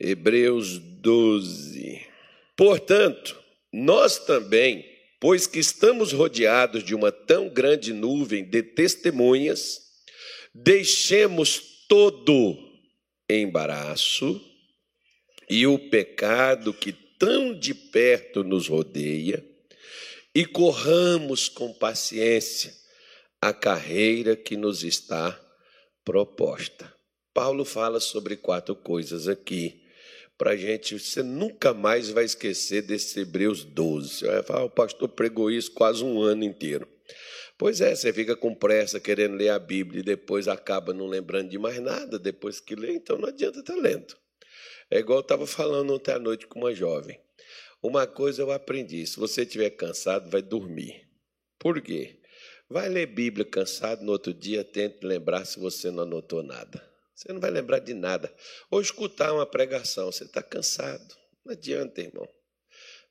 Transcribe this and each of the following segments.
Hebreus 12. Portanto, nós também, pois que estamos rodeados de uma tão grande nuvem de testemunhas, deixemos todo embaraço e o pecado que tão de perto nos rodeia e corramos com paciência a carreira que nos está proposta. Paulo fala sobre quatro coisas aqui para a gente. Você nunca mais vai esquecer desse Hebreus 12. Você vai falar, o pastor pregou isso quase um ano inteiro. Pois é, você fica com pressa querendo ler a Bíblia e depois acaba não lembrando de mais nada depois que lê, então não adianta estar lendo. É igual eu estava falando ontem à noite com uma jovem. Uma coisa eu aprendi: se você estiver cansado, vai dormir. Por quê? Vai ler Bíblia cansado, no outro dia tente lembrar se você não anotou nada. Você não vai lembrar de nada. Ou escutar uma pregação, você está cansado. Não adianta, irmão.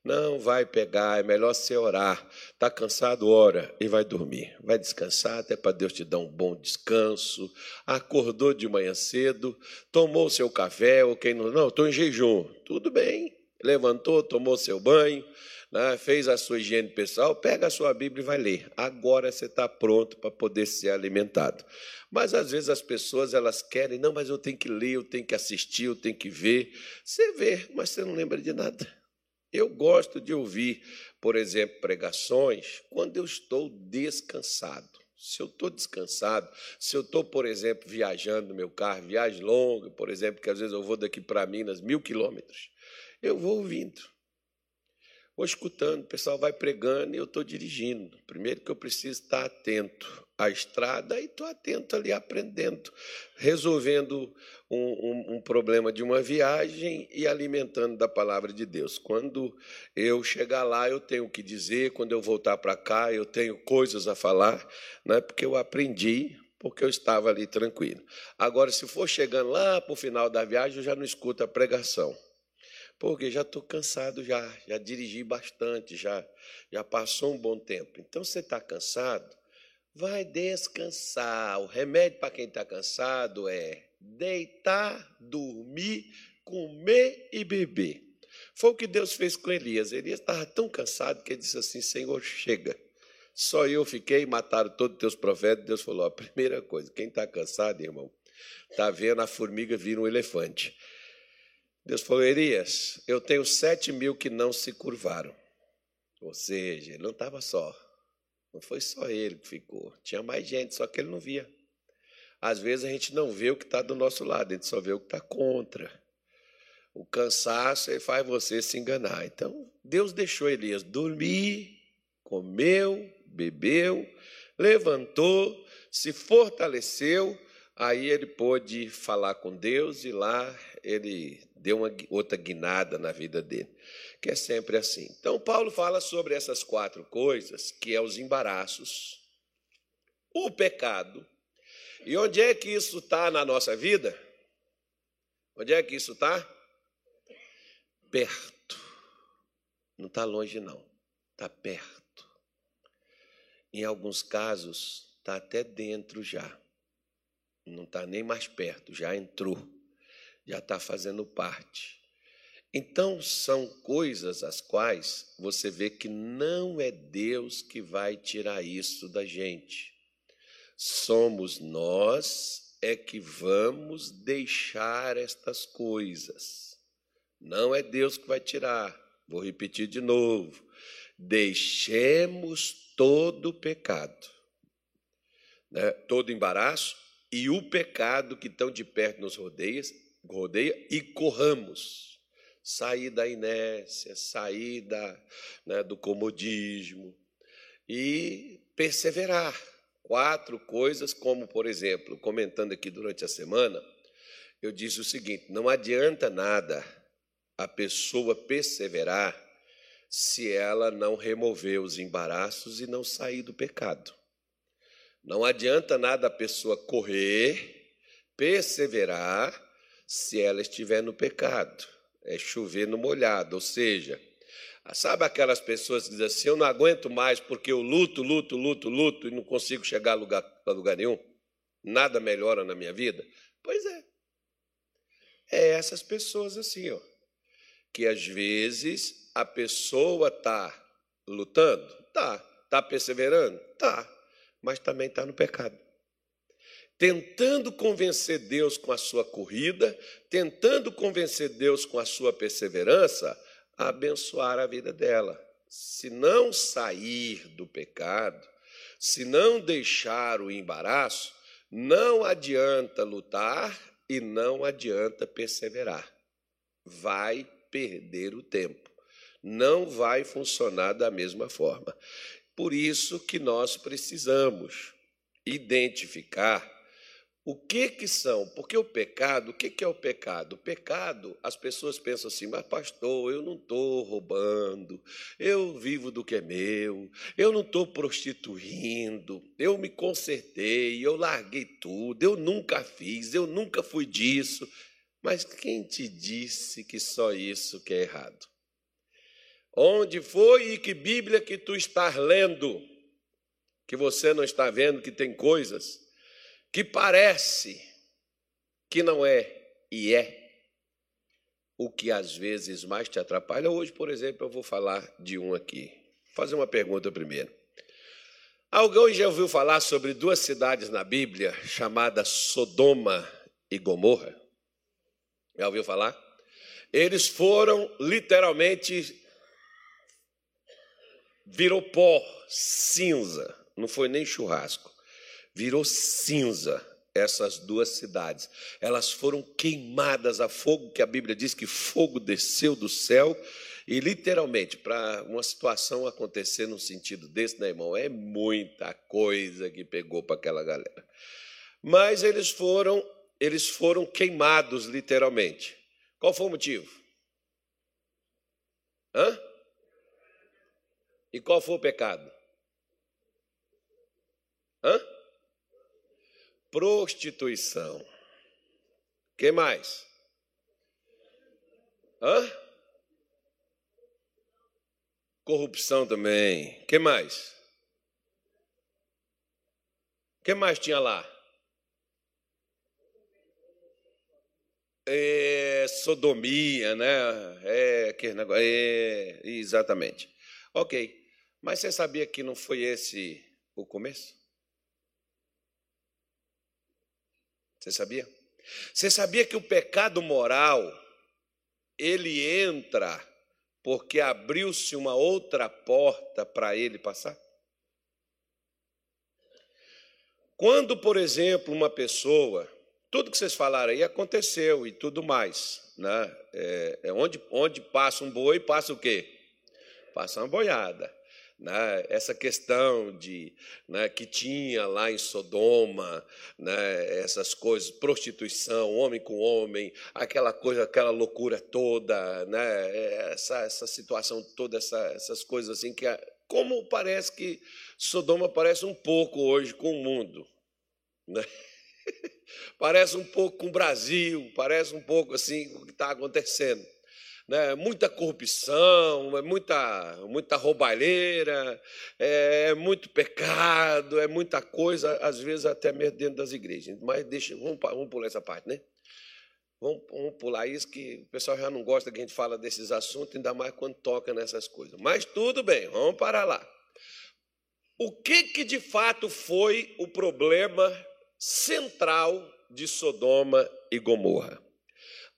Não vai pegar, é melhor você orar. Está cansado, ora e vai dormir. Vai descansar, até para Deus te dar um bom descanso. Acordou de manhã cedo, tomou seu café, ou quem não. Não, estou em jejum. Tudo bem. Levantou, tomou seu banho, né, fez a sua higiene pessoal, pega a sua Bíblia e vai ler. Agora você está pronto para poder ser alimentado. Mas às vezes as pessoas elas querem, não, mas eu tenho que ler, eu tenho que assistir, eu tenho que ver. Você vê, mas você não lembra de nada. Eu gosto de ouvir, por exemplo, pregações quando eu estou descansado. Se eu estou descansado, se eu estou, por exemplo, viajando no meu carro, viagem longa, por exemplo, que às vezes eu vou daqui para Minas mil quilômetros, eu vou ouvindo. Vou escutando, o pessoal vai pregando e eu estou dirigindo. Primeiro que eu preciso estar atento à estrada e estou atento ali aprendendo, resolvendo um, um, um, problema de uma viagem e alimentando da palavra de Deus. Quando eu chegar lá, eu tenho o que dizer, quando eu voltar para cá, eu tenho coisas a falar, né, porque eu aprendi, porque eu estava ali tranquilo. Agora, se for chegando lá para o final da viagem, eu já não escuto a pregação porque já estou cansado já, já dirigi bastante, já, já passou um bom tempo. Então você está cansado, vai descansar. O remédio para quem está cansado é deitar, dormir, comer e beber. Foi o que Deus fez com Elias. Elias estava tão cansado que ele disse assim: Senhor, chega. Só eu fiquei, mataram todos os teus profetas. Deus falou: a primeira coisa, quem está cansado, irmão, está vendo a formiga vir um elefante. Deus falou, Elias, eu tenho sete mil que não se curvaram. Ou seja, ele não estava só. Não foi só ele que ficou. Tinha mais gente, só que ele não via. Às vezes a gente não vê o que está do nosso lado, a gente só vê o que está contra. O cansaço ele faz você se enganar. Então, Deus deixou Elias dormir, comeu, bebeu, levantou, se fortaleceu, aí ele pôde falar com Deus e lá ele deu uma outra guinada na vida dele, que é sempre assim. Então, Paulo fala sobre essas quatro coisas, que é os embaraços, o pecado. E onde é que isso está na nossa vida? Onde é que isso está? Perto. Não está longe, não. Está perto. Em alguns casos, está até dentro já. Não está nem mais perto, já entrou já está fazendo parte. Então, são coisas as quais você vê que não é Deus que vai tirar isso da gente. Somos nós é que vamos deixar estas coisas. Não é Deus que vai tirar. Vou repetir de novo. Deixemos todo o pecado, né? todo embaraço e o pecado que tão de perto nos rodeia, rodeia e corramos. Sair da inércia, sair da, né, do comodismo e perseverar. Quatro coisas, como, por exemplo, comentando aqui durante a semana, eu disse o seguinte: não adianta nada a pessoa perseverar se ela não remover os embaraços e não sair do pecado. Não adianta nada a pessoa correr, perseverar se ela estiver no pecado. É chover no molhado, ou seja, sabe aquelas pessoas que dizem assim: eu não aguento mais porque eu luto, luto, luto, luto e não consigo chegar a lugar, a lugar nenhum? Nada melhora na minha vida? Pois é. É essas pessoas assim, ó, que às vezes a pessoa está lutando, tá, está perseverando, tá, mas também está no pecado. Tentando convencer Deus com a sua corrida, tentando convencer Deus com a sua perseverança, a abençoar a vida dela. Se não sair do pecado, se não deixar o embaraço, não adianta lutar e não adianta perseverar. Vai perder o tempo. Não vai funcionar da mesma forma. Por isso que nós precisamos identificar o que que são? Porque o pecado, o que que é o pecado? O pecado, as pessoas pensam assim, mas pastor, eu não estou roubando, eu vivo do que é meu, eu não estou prostituindo, eu me consertei, eu larguei tudo, eu nunca fiz, eu nunca fui disso. Mas quem te disse que só isso que é errado? Onde foi e que Bíblia que tu estás lendo que você não está vendo que tem coisas que parece que não é e é o que às vezes mais te atrapalha. Hoje, por exemplo, eu vou falar de um aqui. Vou fazer uma pergunta primeiro. Alguém já ouviu falar sobre duas cidades na Bíblia chamadas Sodoma e Gomorra? Já ouviu falar? Eles foram literalmente virou pó, cinza, não foi nem churrasco virou cinza essas duas cidades. Elas foram queimadas a fogo, que a Bíblia diz que fogo desceu do céu. E literalmente, para uma situação acontecer num sentido desse, né, irmão? É muita coisa que pegou para aquela galera. Mas eles foram, eles foram queimados literalmente. Qual foi o motivo? Hã? E qual foi o pecado? Hã? prostituição. que mais? Hã? Corrupção também. que mais? que mais tinha lá? É, sodomia, né? É, que negócio, é, exatamente. Ok. Mas você sabia que não foi esse o começo? Você sabia? Você sabia que o pecado moral ele entra porque abriu-se uma outra porta para ele passar? Quando, por exemplo, uma pessoa, tudo que vocês falaram aí aconteceu e tudo mais, né? É, é onde, onde passa um boi, passa o quê? Passa uma boiada né, essa questão de né, que tinha lá em Sodoma, né, essas coisas, prostituição, homem com homem, aquela coisa, aquela loucura toda, né, essa, essa situação toda, essa, essas coisas assim que como parece que Sodoma parece um pouco hoje com o mundo, né? parece um pouco com o Brasil, parece um pouco assim o que está acontecendo né, muita corrupção, é muita, muita roubalheira, é, é, muito pecado, é muita coisa, às vezes até mesmo dentro das igrejas. Mas deixa, vamos, vamos pular essa parte, né? Vamos, vamos pular isso, que o pessoal já não gosta que a gente fala desses assuntos, ainda mais quando toca nessas coisas. Mas tudo bem, vamos parar lá. O que, que de fato foi o problema central de Sodoma e Gomorra?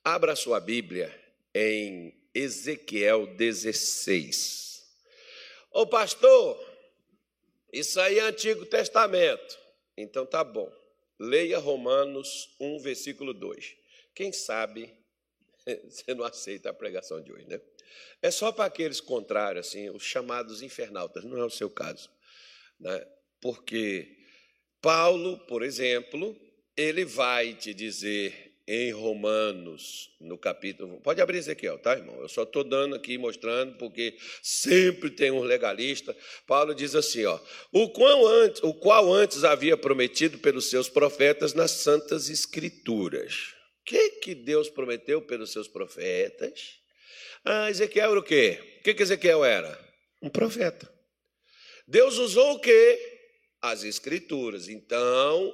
Abra sua Bíblia em Ezequiel 16. Ô pastor, isso aí é Antigo Testamento. Então tá bom. Leia Romanos 1, versículo 2. Quem sabe você não aceita a pregação de hoje, né? É só para aqueles contrários, assim, os chamados infernautas, não é o seu caso. Né? Porque Paulo, por exemplo, ele vai te dizer em Romanos, no capítulo. Pode abrir Ezequiel, tá, irmão? Eu só estou dando aqui, mostrando, porque sempre tem um legalista. Paulo diz assim: ó, o qual, antes, o qual antes havia prometido pelos seus profetas nas Santas Escrituras. O que, que Deus prometeu pelos seus profetas? Ah, Ezequiel era o quê? O que, que Ezequiel era? Um profeta. Deus usou o quê? As Escrituras. Então,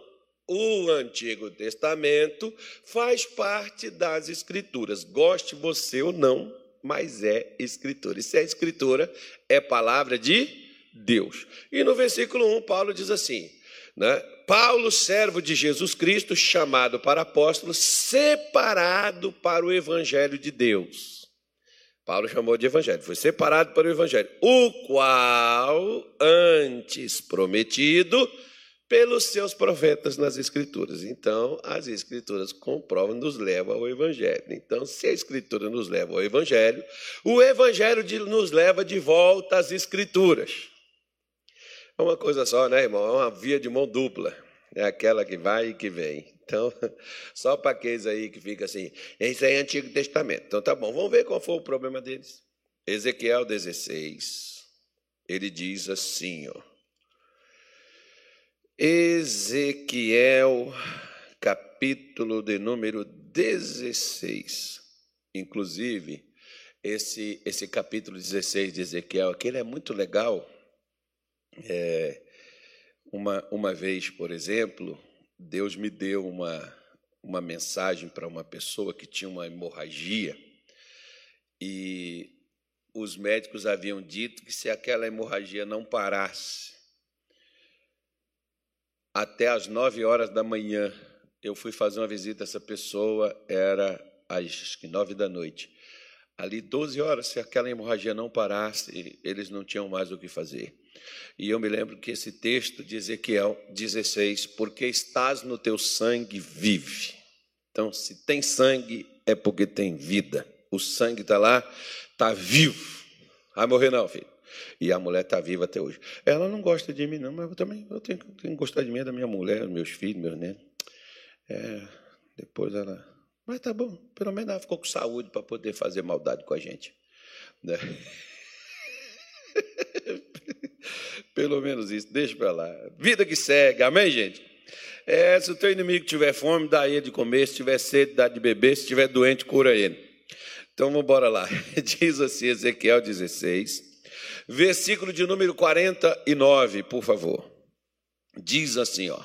O Antigo Testamento faz parte das Escrituras, goste você ou não, mas é Escritura. E se é Escritura, é palavra de Deus. E no versículo 1, Paulo diz assim: né? Paulo, servo de Jesus Cristo, chamado para apóstolo, separado para o Evangelho de Deus. Paulo chamou de Evangelho, foi separado para o Evangelho, o qual antes prometido pelos seus profetas nas Escrituras. Então, as Escrituras comprovam, nos levam ao Evangelho. Então, se a Escritura nos leva ao Evangelho, o Evangelho nos leva de volta às Escrituras. É uma coisa só, né, irmão? É uma via de mão dupla. É aquela que vai e que vem. Então, só para aqueles aí que fica assim, isso aí é Antigo Testamento. Então, tá bom, vamos ver qual foi o problema deles. Ezequiel 16, ele diz assim, ó. Ezequiel, capítulo de número 16. Inclusive, esse, esse capítulo 16 de Ezequiel, aquele é muito legal. É, uma, uma vez, por exemplo, Deus me deu uma, uma mensagem para uma pessoa que tinha uma hemorragia e os médicos haviam dito que se aquela hemorragia não parasse, até às nove horas da manhã. Eu fui fazer uma visita a essa pessoa, era às nove da noite. Ali, 12 horas, se aquela hemorragia não parasse, eles não tinham mais o que fazer. E eu me lembro que esse texto de Ezequiel 16, porque estás no teu sangue, vive. Então, se tem sangue, é porque tem vida. O sangue está lá, está vivo. Vai morrer não, filho. E a mulher está viva até hoje. Ela não gosta de mim, não, mas eu também eu tenho, tenho que gostar de mim, da minha mulher, meus filhos, meus netos. É, depois ela. Mas tá bom, pelo menos ela ficou com saúde para poder fazer maldade com a gente. Né? pelo menos isso, deixa para lá. Vida que segue, amém, gente? É, se o teu inimigo tiver fome, dá ele de comer, se tiver sede, dá de beber, se estiver doente, cura ele. Então vamos embora lá. Diz assim, Ezequiel 16, Versículo de número 49, por favor. Diz assim, ó: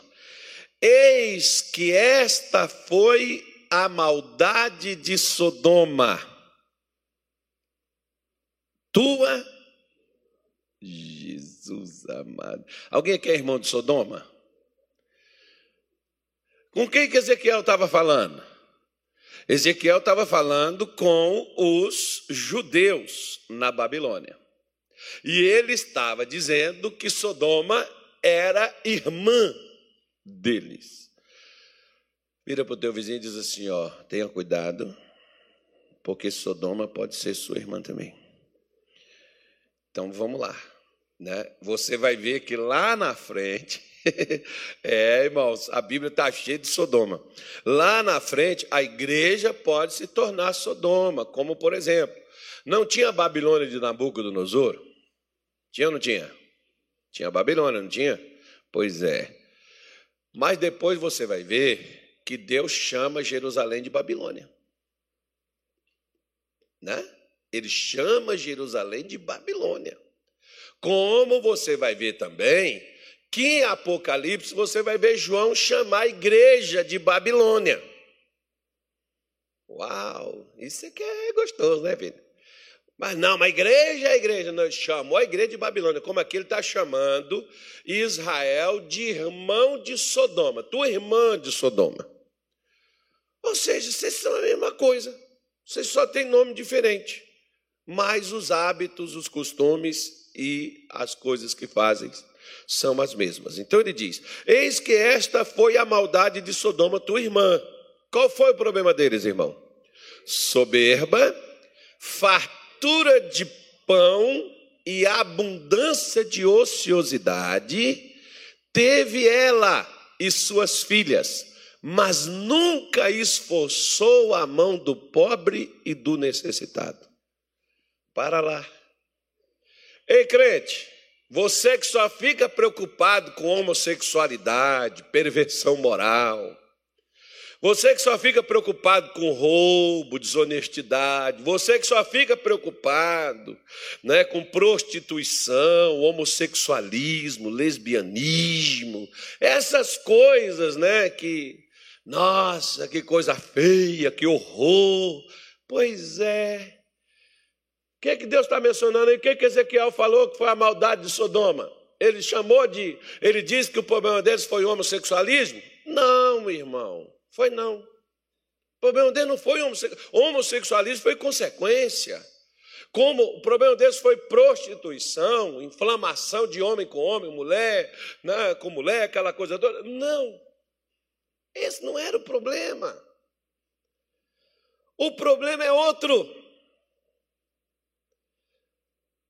Eis que esta foi a maldade de Sodoma. Tua Jesus amado. Alguém aqui é irmão de Sodoma? Com quem que Ezequiel estava falando? Ezequiel estava falando com os judeus na Babilônia. E ele estava dizendo que Sodoma era irmã deles. Vira para o teu vizinho e diz assim: ó, tenha cuidado, porque Sodoma pode ser sua irmã também. Então vamos lá. Né? Você vai ver que lá na frente, é, irmãos, a Bíblia está cheia de Sodoma. Lá na frente, a igreja pode se tornar Sodoma, como por exemplo, não tinha a Babilônia de Nabucodonosor? Tinha ou não tinha? Tinha a Babilônia, não tinha? Pois é. Mas depois você vai ver que Deus chama Jerusalém de Babilônia. Né? Ele chama Jerusalém de Babilônia. Como você vai ver também que em Apocalipse você vai ver João chamar a igreja de Babilônia. Uau, isso é que é gostoso, né, filho? Mas não, mas a igreja é a igreja. Não, chamou a igreja de Babilônia, como aqui ele está chamando Israel de irmão de Sodoma, tua irmã de Sodoma. Ou seja, vocês são a mesma coisa, vocês só têm nome diferente, mas os hábitos, os costumes e as coisas que fazem são as mesmas. Então ele diz: Eis que esta foi a maldade de Sodoma, tua irmã. Qual foi o problema deles, irmão? Soberba, fartura fartura de pão e abundância de ociosidade teve ela e suas filhas, mas nunca esforçou a mão do pobre e do necessitado. Para lá. Ei, crente, você que só fica preocupado com homossexualidade, perversão moral, Você que só fica preocupado com roubo, desonestidade, você que só fica preocupado né, com prostituição, homossexualismo, lesbianismo, essas coisas né, que, nossa, que coisa feia, que horror. Pois é. O que, é que Deus está mencionando aí? O que, é que Ezequiel falou que foi a maldade de Sodoma? Ele chamou de. Ele disse que o problema deles foi o homossexualismo? Não, irmão. Foi não. O problema dele não foi homossexualismo. Foi consequência. Como o problema deles foi prostituição, inflamação de homem com homem, mulher né, com mulher, aquela coisa toda. Não. Esse não era o problema. O problema é outro.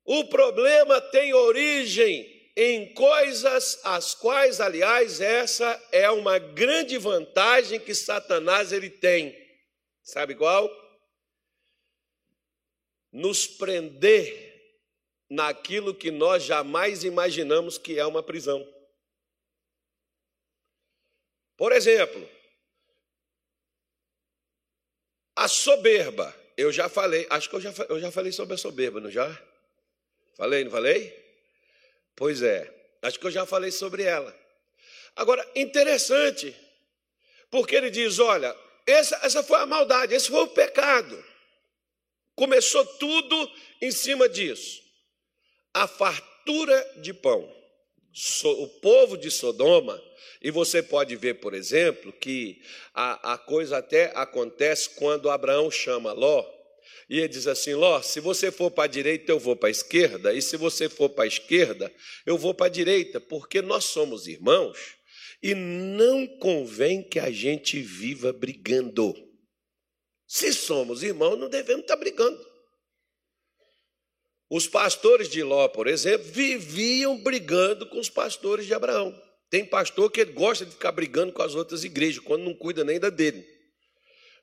O problema tem origem em coisas as quais, aliás, essa é uma grande vantagem que Satanás ele tem. Sabe qual? Nos prender naquilo que nós jamais imaginamos que é uma prisão. Por exemplo, a soberba. Eu já falei, acho que eu já, eu já falei sobre a soberba, não já? Falei, não falei? Pois é, acho que eu já falei sobre ela. Agora, interessante, porque ele diz: olha, essa, essa foi a maldade, esse foi o pecado. Começou tudo em cima disso. A fartura de pão. O povo de Sodoma, e você pode ver, por exemplo, que a, a coisa até acontece quando Abraão chama Ló e ele diz assim: Ló, se você for para a direita, eu vou para a esquerda, e se você for para a esquerda, eu vou para a direita, porque nós somos irmãos e não convém que a gente viva brigando. Se somos irmãos, não devemos estar brigando. Os pastores de Ló, por exemplo, viviam brigando com os pastores de Abraão. Tem pastor que gosta de ficar brigando com as outras igrejas, quando não cuida nem da dele.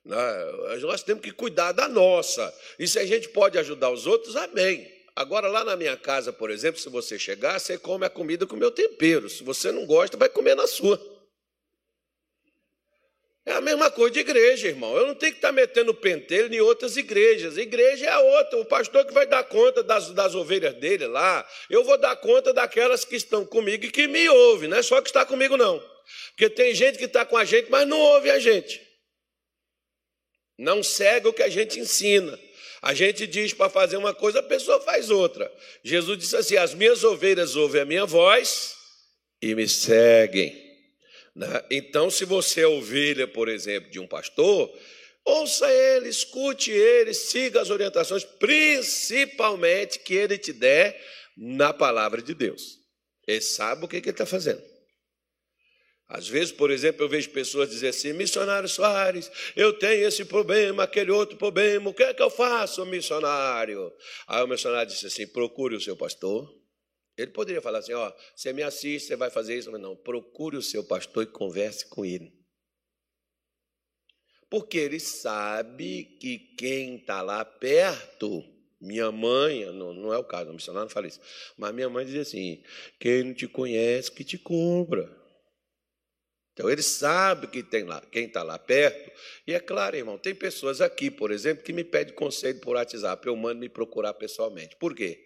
Né? Nós temos que cuidar da nossa. E se a gente pode ajudar os outros, amém. Agora, lá na minha casa, por exemplo, se você chegar, você come a comida com o meu tempero. Se você não gosta, vai comer na sua. É a mesma coisa de igreja, irmão. Eu não tenho que estar metendo pentelho em outras igrejas. Igreja é outra. O pastor que vai dar conta das, das ovelhas dele lá. Eu vou dar conta daquelas que estão comigo e que me ouvem. Não é só que está comigo, não. Porque tem gente que está com a gente, mas não ouve a gente. Não segue o que a gente ensina. A gente diz para fazer uma coisa, a pessoa faz outra. Jesus disse assim: As minhas ovelhas ouvem a minha voz e me seguem. Né? Então, se você é ovelha, por exemplo, de um pastor, ouça ele, escute ele, siga as orientações, principalmente que ele te der na palavra de Deus. Ele sabe o que ele está fazendo. Às vezes, por exemplo, eu vejo pessoas dizer assim: missionário Soares, eu tenho esse problema, aquele outro problema, o que é que eu faço, missionário? Aí o missionário disse assim: procure o seu pastor. Ele poderia falar assim: ó, você me assiste, você vai fazer isso, mas não, procure o seu pastor e converse com ele. Porque ele sabe que quem está lá perto, minha mãe, não, não é o caso, o missionário não fala isso, mas minha mãe diz assim: quem não te conhece, que te compra. Então ele sabe que tem lá, quem está lá perto. E é claro, irmão, tem pessoas aqui, por exemplo, que me pedem conselho por WhatsApp. Eu mando me procurar pessoalmente. Por quê?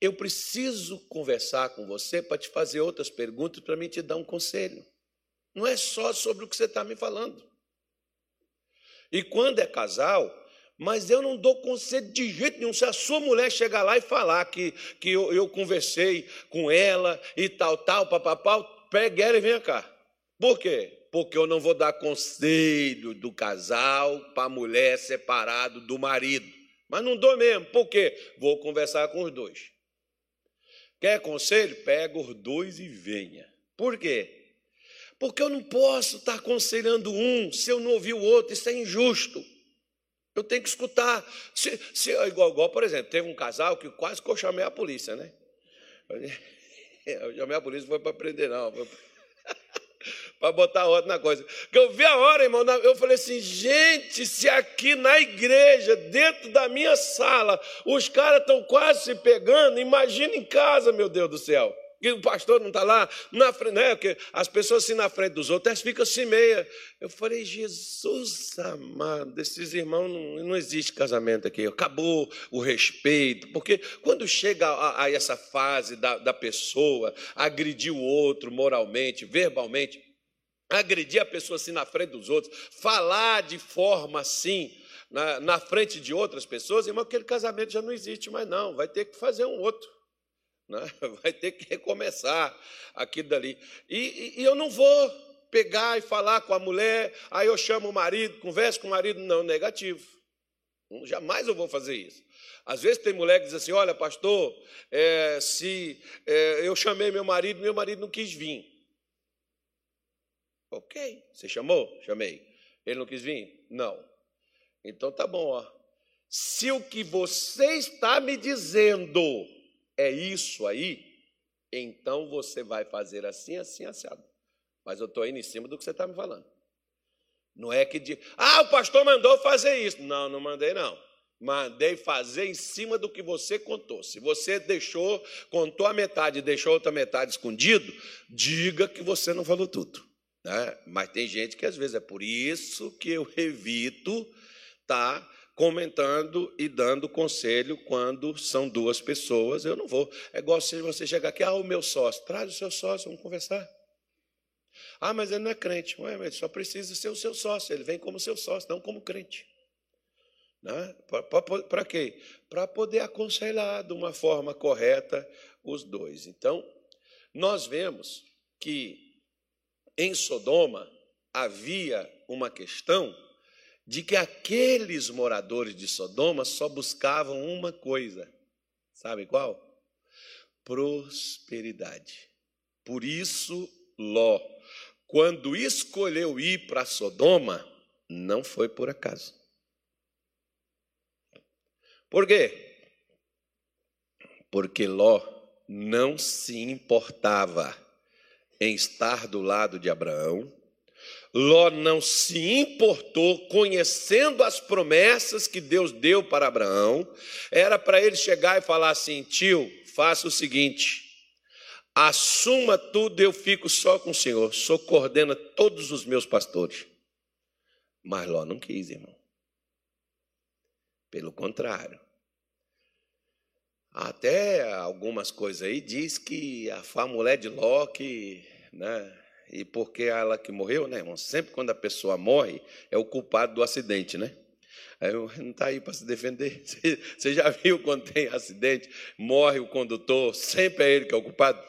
Eu preciso conversar com você para te fazer outras perguntas para me te dar um conselho. Não é só sobre o que você está me falando. E quando é casal, mas eu não dou conselho de jeito nenhum. Se a sua mulher chegar lá e falar que, que eu, eu conversei com ela e tal, tal, papapá, pegue ela e venha cá. Por quê? Porque eu não vou dar conselho do casal para a mulher separado do marido. Mas não dou mesmo. Por quê? Vou conversar com os dois. Quer conselho? Pega os dois e venha. Por quê? Porque eu não posso estar aconselhando um se eu não ouvir o outro. Isso é injusto. Eu tenho que escutar. Se, se, igual, igual, por exemplo, teve um casal que quase que eu chamei a polícia, né? Eu chamei a polícia, não foi para prender, não. Foi para botar ordem na coisa. Que eu vi a hora, irmão, eu falei assim, gente, se aqui na igreja, dentro da minha sala, os caras estão quase se pegando, imagina em casa, meu Deus do céu. Que o pastor não está lá, na frente, né? Porque as pessoas assim na frente dos outros, elas ficam assim meia. Eu falei, Jesus amado, esses irmãos não, não existe casamento aqui, acabou o respeito, porque quando chega a, a essa fase da, da pessoa agredir o outro moralmente, verbalmente, agredir a pessoa assim na frente dos outros, falar de forma assim, na, na frente de outras pessoas, irmão, aquele casamento já não existe mais, não, vai ter que fazer um outro né? vai ter que recomeçar aquilo dali. E, e, e, eu não vou pegar e falar com a mulher, aí eu chamo o marido, converso com o marido, não, negativo. Jamais eu vou fazer isso. Às vezes tem mulher que diz assim: olha, pastor, é, se é, eu chamei meu marido, meu marido não quis vir. Ok, você chamou? Chamei. Ele não quis vir? Não. Então tá bom, ó. Se o que você está me dizendo é isso aí, então você vai fazer assim, assim, assado. Mas eu estou indo em cima do que você está me falando. Não é que de, ah, o pastor mandou fazer isso. Não, não mandei, não. Mandei fazer em cima do que você contou. Se você deixou, contou a metade e deixou outra metade escondido, diga que você não falou tudo. Né? Mas tem gente que às vezes é por isso que eu evito tá comentando e dando conselho quando são duas pessoas. Eu não vou. É igual se você chegar aqui, ah, o meu sócio, traz o seu sócio, vamos conversar. Ah, mas ele não é crente. Ué, mas só precisa ser o seu sócio, ele vem como seu sócio, não como crente. Né? Para quê? Para poder aconselhar de uma forma correta os dois. Então, nós vemos que em Sodoma havia uma questão de que aqueles moradores de Sodoma só buscavam uma coisa. Sabe qual? Prosperidade. Por isso, Ló, quando escolheu ir para Sodoma, não foi por acaso. Por quê? Porque Ló não se importava em estar do lado de Abraão, Ló não se importou, conhecendo as promessas que Deus deu para Abraão, era para ele chegar e falar assim: tio, faça o seguinte, assuma tudo, eu fico só com o Senhor, só coordena todos os meus pastores. Mas Ló não quis, irmão. Pelo contrário. Até algumas coisas aí diz que a mulher de Ló que, né, e porque ela que morreu, né, irmão? Sempre quando a pessoa morre, é o culpado do acidente, né? Aí não está aí para se defender. Você já viu quando tem acidente, morre o condutor, sempre é ele que é o culpado?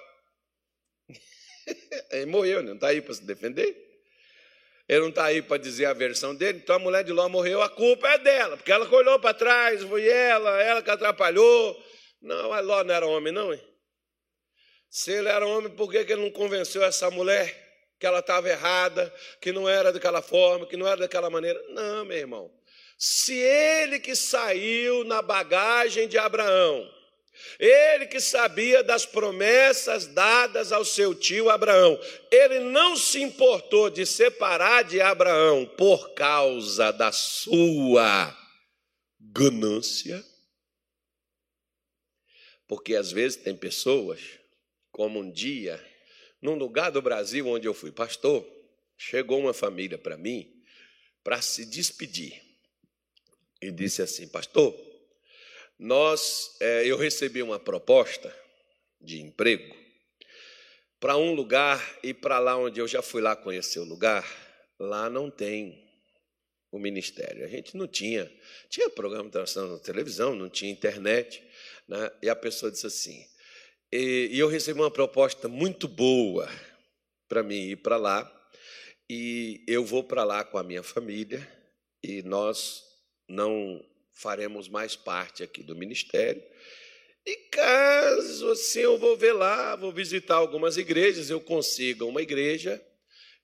Ele morreu, né? não está aí para se defender. Ele não está aí para dizer a versão dele. Então a mulher de Ló morreu, a culpa é dela, porque ela olhou para trás, foi ela, ela que atrapalhou. Não, Ló não era homem, não, hein? Se ele era homem, por que ele não convenceu essa mulher? Que ela estava errada, que não era daquela forma, que não era daquela maneira. Não, meu irmão. Se ele que saiu na bagagem de Abraão, ele que sabia das promessas dadas ao seu tio Abraão, ele não se importou de separar de Abraão por causa da sua ganância. Porque às vezes tem pessoas, como um dia num lugar do Brasil onde eu fui pastor, chegou uma família para mim para se despedir e disse assim: Pastor, nós, é, eu recebi uma proposta de emprego para um lugar e para lá onde eu já fui lá conhecer o lugar, lá não tem o ministério. A gente não tinha, tinha programa de na televisão, não tinha internet, né? e a pessoa disse assim: e, eu recebi uma proposta muito boa para mim ir para lá. E eu vou para lá com a minha família e nós não faremos mais parte aqui do ministério. E caso assim eu vou ver lá, vou visitar algumas igrejas, eu consiga uma igreja,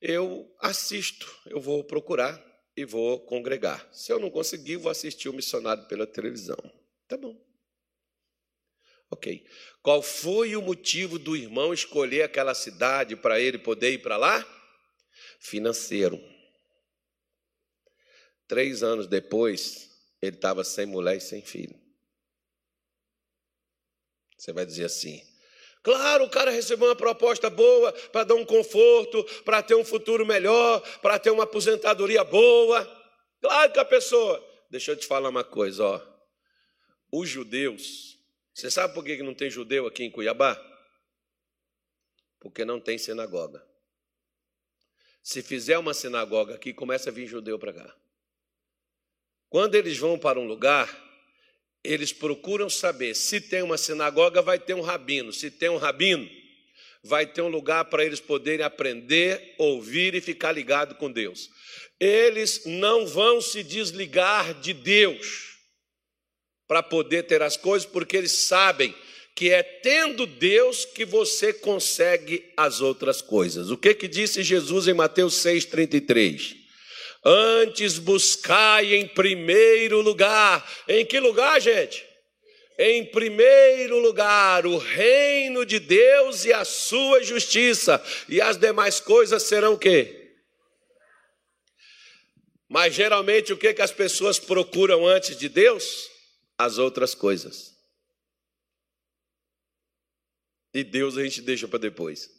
eu assisto, eu vou procurar e vou congregar. Se eu não conseguir, vou assistir o missionário pela televisão. Tá bom. Ok. Qual foi o motivo do irmão escolher aquela cidade para ele poder ir para lá? Financeiro. Três anos depois, ele estava sem mulher e sem filho. Você vai dizer assim: Claro, o cara recebeu uma proposta boa para dar um conforto, para ter um futuro melhor, para ter uma aposentadoria boa. Claro que a pessoa. Deixa eu te falar uma coisa, ó. Os judeus, você sabe por que não tem judeu aqui em Cuiabá? Porque não tem sinagoga. Se fizer uma sinagoga aqui, começa a vir judeu para cá. Quando eles vão para um lugar, eles procuram saber se tem uma sinagoga, vai ter um rabino. Se tem um rabino, vai ter um lugar para eles poderem aprender, ouvir e ficar ligado com Deus. Eles não vão se desligar de Deus para poder ter as coisas, porque eles sabem que é tendo Deus que você consegue as outras coisas. O que que disse Jesus em Mateus 6:33? Antes buscai em primeiro lugar. Em que lugar, gente? Em primeiro lugar, o reino de Deus e a sua justiça, e as demais coisas serão o quê? Mas geralmente o que, que as pessoas procuram antes de Deus? As outras coisas. E Deus a gente deixa para depois.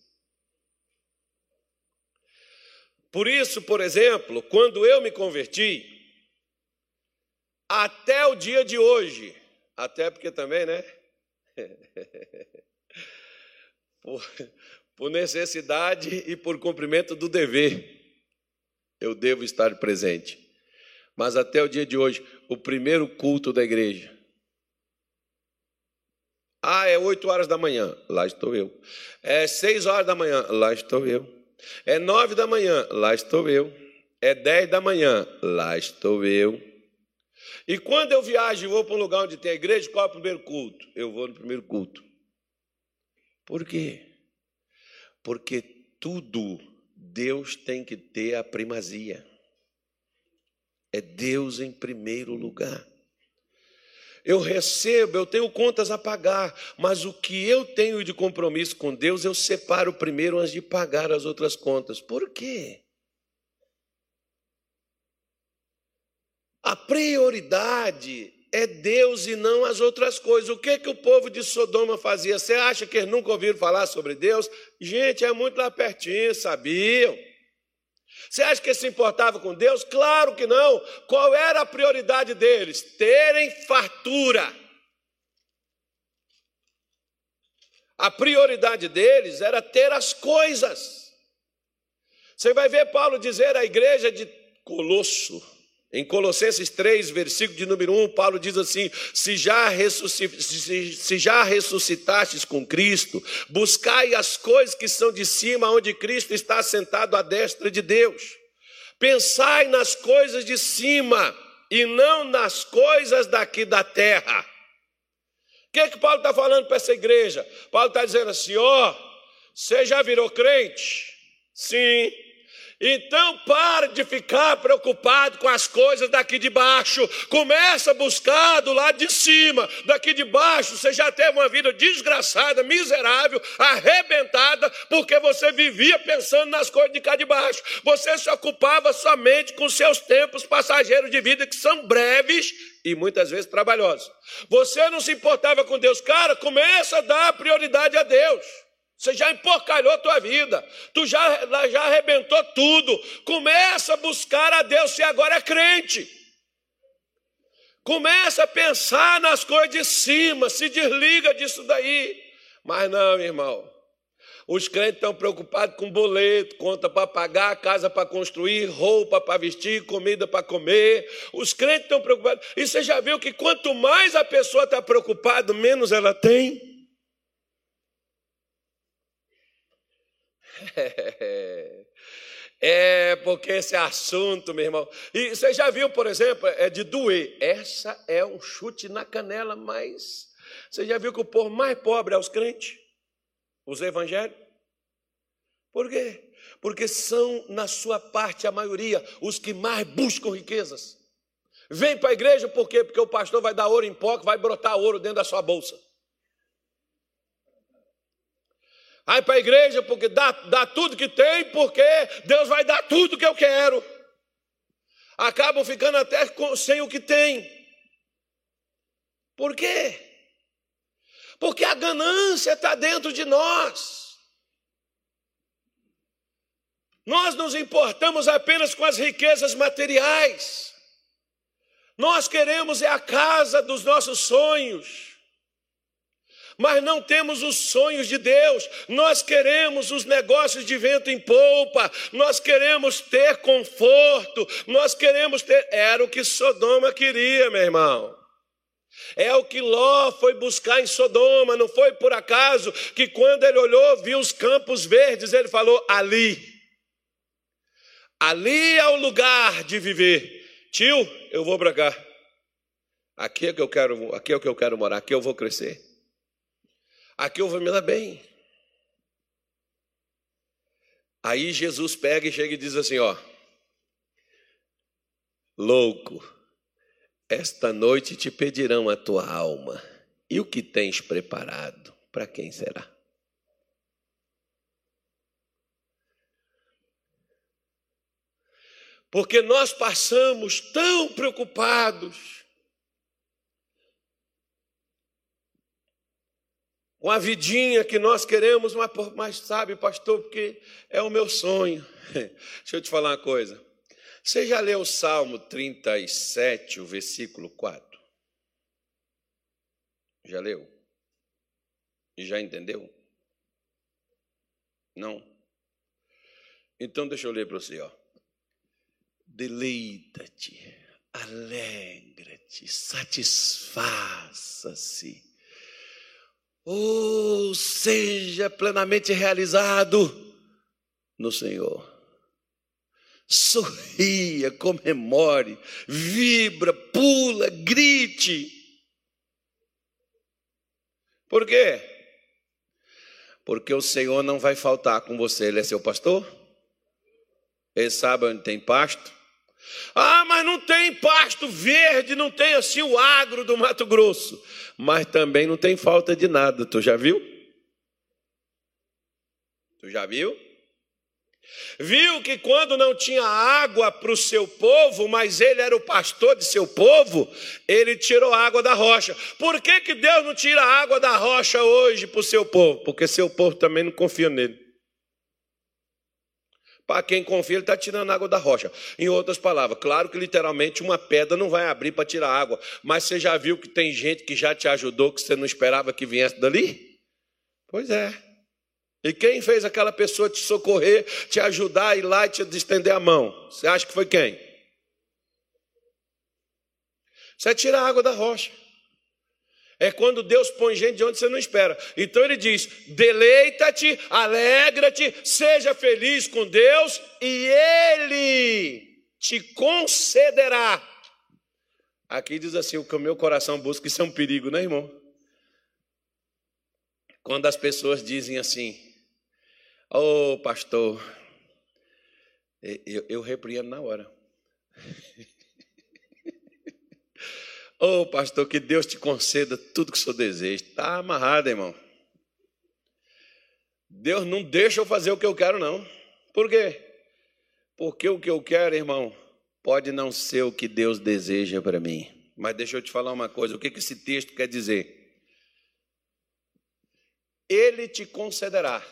Por isso, por exemplo, quando eu me converti, até o dia de hoje, até porque também, né? por, por necessidade e por cumprimento do dever, eu devo estar presente. Mas até o dia de hoje, o primeiro culto da igreja. Ah, é oito horas da manhã, lá estou eu. É seis horas da manhã, lá estou eu. É nove da manhã, lá estou eu. É dez da manhã, lá estou eu. E quando eu viajo e vou para um lugar onde tem a igreja, qual é o primeiro culto? Eu vou no primeiro culto. Por quê? Porque tudo Deus tem que ter a primazia. É Deus em primeiro lugar. Eu recebo, eu tenho contas a pagar, mas o que eu tenho de compromisso com Deus, eu separo primeiro antes de pagar as outras contas. Por quê? A prioridade é Deus e não as outras coisas. O que que o povo de Sodoma fazia? Você acha que eles nunca ouviram falar sobre Deus? Gente, é muito lá pertinho, sabiam? Você acha que se importava com Deus? Claro que não. Qual era a prioridade deles? Terem fartura. A prioridade deles era ter as coisas. Você vai ver Paulo dizer à igreja de Colosso, em Colossenses 3, versículo de número 1, Paulo diz assim: se já, se, se já ressuscitastes com Cristo, buscai as coisas que são de cima, onde Cristo está sentado à destra de Deus. Pensai nas coisas de cima e não nas coisas daqui da terra. O que, é que Paulo está falando para essa igreja? Paulo está dizendo assim: ó, oh, você já virou crente? Sim. Então pare de ficar preocupado com as coisas daqui de baixo. Começa a buscar do lado de cima. Daqui de baixo você já teve uma vida desgraçada, miserável, arrebentada, porque você vivia pensando nas coisas de cá de baixo. Você se ocupava somente com seus tempos passageiros de vida que são breves e muitas vezes trabalhosos. Você não se importava com Deus. Cara, começa a dar prioridade a Deus. Você já emporcalhou tua vida, tu já, já arrebentou tudo. Começa a buscar a Deus, se agora é crente. Começa a pensar nas coisas de cima, se desliga disso daí. Mas não, irmão. Os crentes estão preocupados com boleto, conta para pagar, casa para construir, roupa para vestir, comida para comer. Os crentes estão preocupados. E você já viu que quanto mais a pessoa está preocupada, menos ela tem? É, porque esse assunto, meu irmão. E você já viu, por exemplo, é de doer. Essa é um chute na canela, mas você já viu que o povo mais pobre é os crentes? Os evangélicos? Por quê? Porque são, na sua parte, a maioria, os que mais buscam riquezas. Vem para a igreja por quê? Porque o pastor vai dar ouro em pó, vai brotar ouro dentro da sua bolsa. Vai para a igreja porque dá, dá tudo que tem, porque Deus vai dar tudo que eu quero. Acabam ficando até sem o que tem. Por quê? Porque a ganância está dentro de nós. Nós nos importamos apenas com as riquezas materiais. Nós queremos é a casa dos nossos sonhos. Mas não temos os sonhos de Deus. Nós queremos os negócios de vento em polpa. Nós queremos ter conforto. Nós queremos ter. Era o que Sodoma queria, meu irmão. É o que Ló foi buscar em Sodoma. Não foi por acaso que quando ele olhou, viu os campos verdes, ele falou: ali Ali é o lugar de viver. Tio, eu vou para cá. Aqui é que eu quero, aqui é que eu quero morar, aqui eu vou crescer. Aqui eu vou me dar bem. Aí Jesus pega e chega e diz assim, ó: Louco, esta noite te pedirão a tua alma. E o que tens preparado? Para quem será? Porque nós passamos tão preocupados com a vidinha que nós queremos, mas, mas sabe, pastor, porque é o meu sonho. Deixa eu te falar uma coisa. Você já leu o Salmo 37, o versículo 4? Já leu? Já entendeu? Não? Então deixa eu ler para você, ó deleita-te, alegra-te, satisfaça-se. Ou oh, seja plenamente realizado no Senhor. Sorria, comemore, vibra, pula, grite. Por quê? Porque o Senhor não vai faltar com você, Ele é seu pastor? Ele sabe onde tem pasto? Ah, mas não tem pasto verde, não tem assim o agro do Mato Grosso. Mas também não tem falta de nada, tu já viu? Tu já viu? Viu que quando não tinha água para o seu povo, mas ele era o pastor de seu povo, ele tirou água da rocha. Por que, que Deus não tira água da rocha hoje para o seu povo? Porque seu povo também não confia nele. Para quem confia, ele está tirando água da rocha. Em outras palavras, claro que literalmente uma pedra não vai abrir para tirar água. Mas você já viu que tem gente que já te ajudou que você não esperava que viesse dali? Pois é. E quem fez aquela pessoa te socorrer, te ajudar, ir lá e te estender a mão? Você acha que foi quem? Você tira a água da rocha. É quando Deus põe gente de onde você não espera. Então ele diz: deleita-te, alegra-te, seja feliz com Deus e Ele te concederá. Aqui diz assim: o que o meu coração busca, isso é um perigo, né, irmão? Quando as pessoas dizem assim: Ô oh, pastor, eu, eu repreendo na hora. Ô oh, pastor, que Deus te conceda tudo que o senhor deseja. Está amarrado, irmão. Deus não deixa eu fazer o que eu quero, não. Por quê? Porque o que eu quero, irmão, pode não ser o que Deus deseja para mim. Mas deixa eu te falar uma coisa: o que esse texto quer dizer? Ele te concederá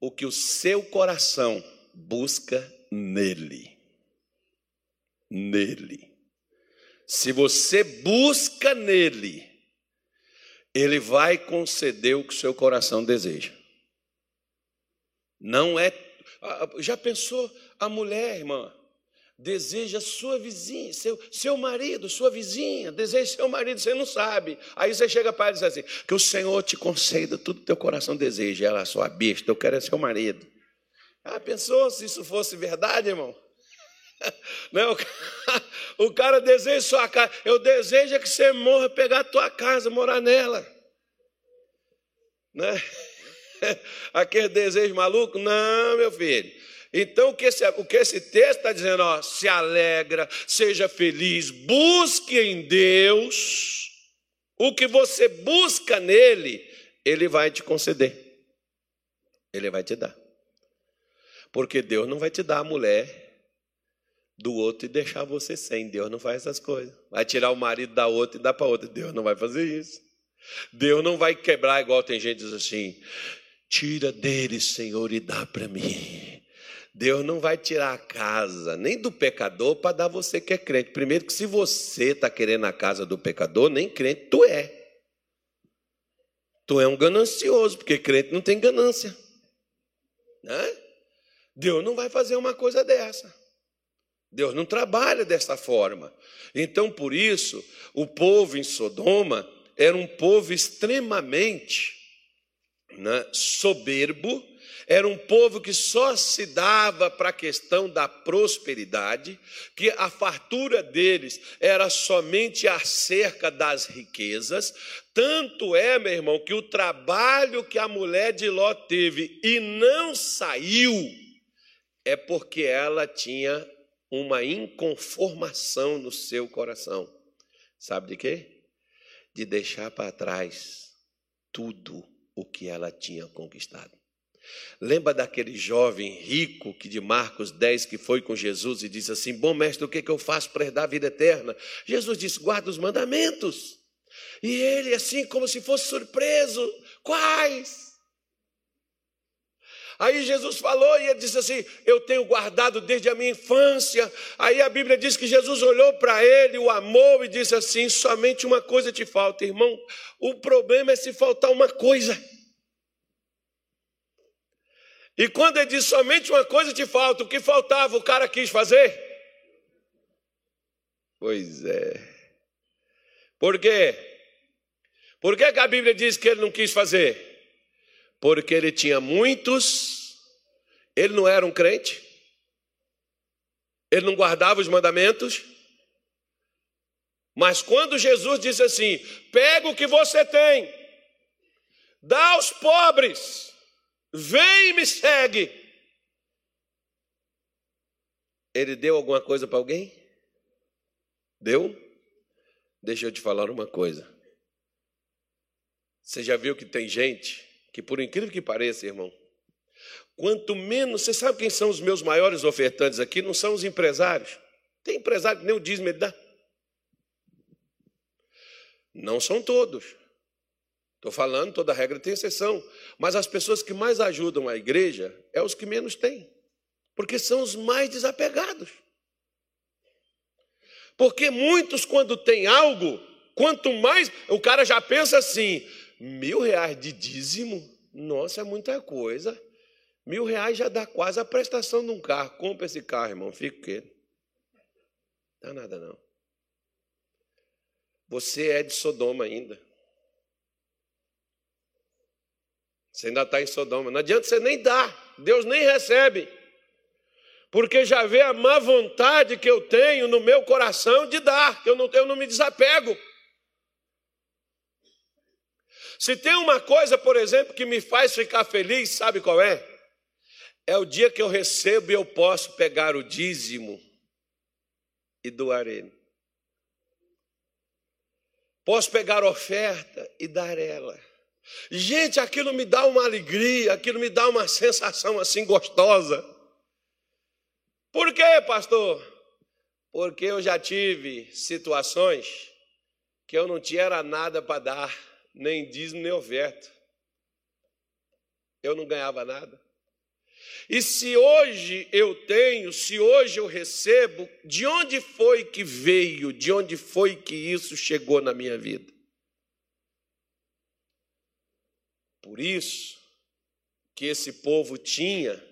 o que o seu coração busca nele. Nele. Se você busca nele, ele vai conceder o que o seu coração deseja. Não é. Já pensou a mulher, irmã? Deseja sua vizinha, seu, seu marido, sua vizinha, deseja seu marido, você não sabe. Aí você chega para ela e diz assim: que o Senhor te conceda tudo que teu coração deseja. Ela, sua besta, eu quero é seu marido. Ah, pensou se isso fosse verdade, irmão? Não, o cara deseja sua casa. Eu desejo que você morra, pegar a tua casa, morar nela. Né? Aquele desejo maluco? Não, meu filho. Então, o que esse, o que esse texto está dizendo? Ó, se alegra, seja feliz, busque em Deus. O que você busca nele, ele vai te conceder. Ele vai te dar. Porque Deus não vai te dar a mulher do outro e deixar você sem. Deus não faz essas coisas. Vai tirar o marido da outra e dar para outra. Deus não vai fazer isso. Deus não vai quebrar igual tem gente que diz assim: tira dele, Senhor, e dá para mim. Deus não vai tirar a casa nem do pecador para dar você que é crente. Primeiro que se você está querendo a casa do pecador, nem crente tu é. Tu é um ganancioso, porque crente não tem ganância. Né? Deus não vai fazer uma coisa dessa. Deus não trabalha dessa forma. Então, por isso, o povo em Sodoma era um povo extremamente né, soberbo, era um povo que só se dava para a questão da prosperidade, que a fartura deles era somente acerca das riquezas. Tanto é, meu irmão, que o trabalho que a mulher de Ló teve e não saiu, é porque ela tinha uma inconformação no seu coração. Sabe de quê? De deixar para trás tudo o que ela tinha conquistado. Lembra daquele jovem rico que de Marcos 10 que foi com Jesus e disse assim: Bom mestre, o que, que eu faço para herdar a vida eterna? Jesus disse: Guarda os mandamentos. E ele, assim como se fosse surpreso: Quais? Aí Jesus falou e ele disse assim: Eu tenho guardado desde a minha infância. Aí a Bíblia diz que Jesus olhou para ele, o amou e disse assim: Somente uma coisa te falta, irmão. O problema é se faltar uma coisa. E quando ele disse somente uma coisa te falta, o que faltava o cara quis fazer? Pois é. Por quê? Por que, que a Bíblia diz que ele não quis fazer? Porque ele tinha muitos, ele não era um crente, ele não guardava os mandamentos, mas quando Jesus disse assim: pega o que você tem, dá aos pobres, vem e me segue. Ele deu alguma coisa para alguém? Deu? Deixa eu te falar uma coisa. Você já viu que tem gente que por incrível que pareça, irmão, quanto menos, você sabe quem são os meus maiores ofertantes aqui? Não são os empresários. Tem empresário que nem o dízimo ele dá. Não são todos. Estou falando, toda regra tem exceção. Mas as pessoas que mais ajudam a igreja é os que menos têm. Porque são os mais desapegados. Porque muitos, quando tem algo, quanto mais. O cara já pensa assim: Mil reais de dízimo? Nossa, é muita coisa. Mil reais já dá quase a prestação de um carro. Compra esse carro, irmão. Fica quieto. Não dá nada, não. Você é de Sodoma ainda. Você ainda está em Sodoma. Não adianta você nem dar. Deus nem recebe. Porque já vê a má vontade que eu tenho no meu coração de dar. Que eu não, eu não me desapego. Se tem uma coisa, por exemplo, que me faz ficar feliz, sabe qual é? É o dia que eu recebo e eu posso pegar o dízimo e doar ele. Posso pegar oferta e dar ela. Gente, aquilo me dá uma alegria, aquilo me dá uma sensação assim gostosa. Por quê, pastor? Porque eu já tive situações que eu não tinha nada para dar nem dízimo, nem oferta. Eu não ganhava nada. E se hoje eu tenho, se hoje eu recebo, de onde foi que veio, de onde foi que isso chegou na minha vida? Por isso que esse povo tinha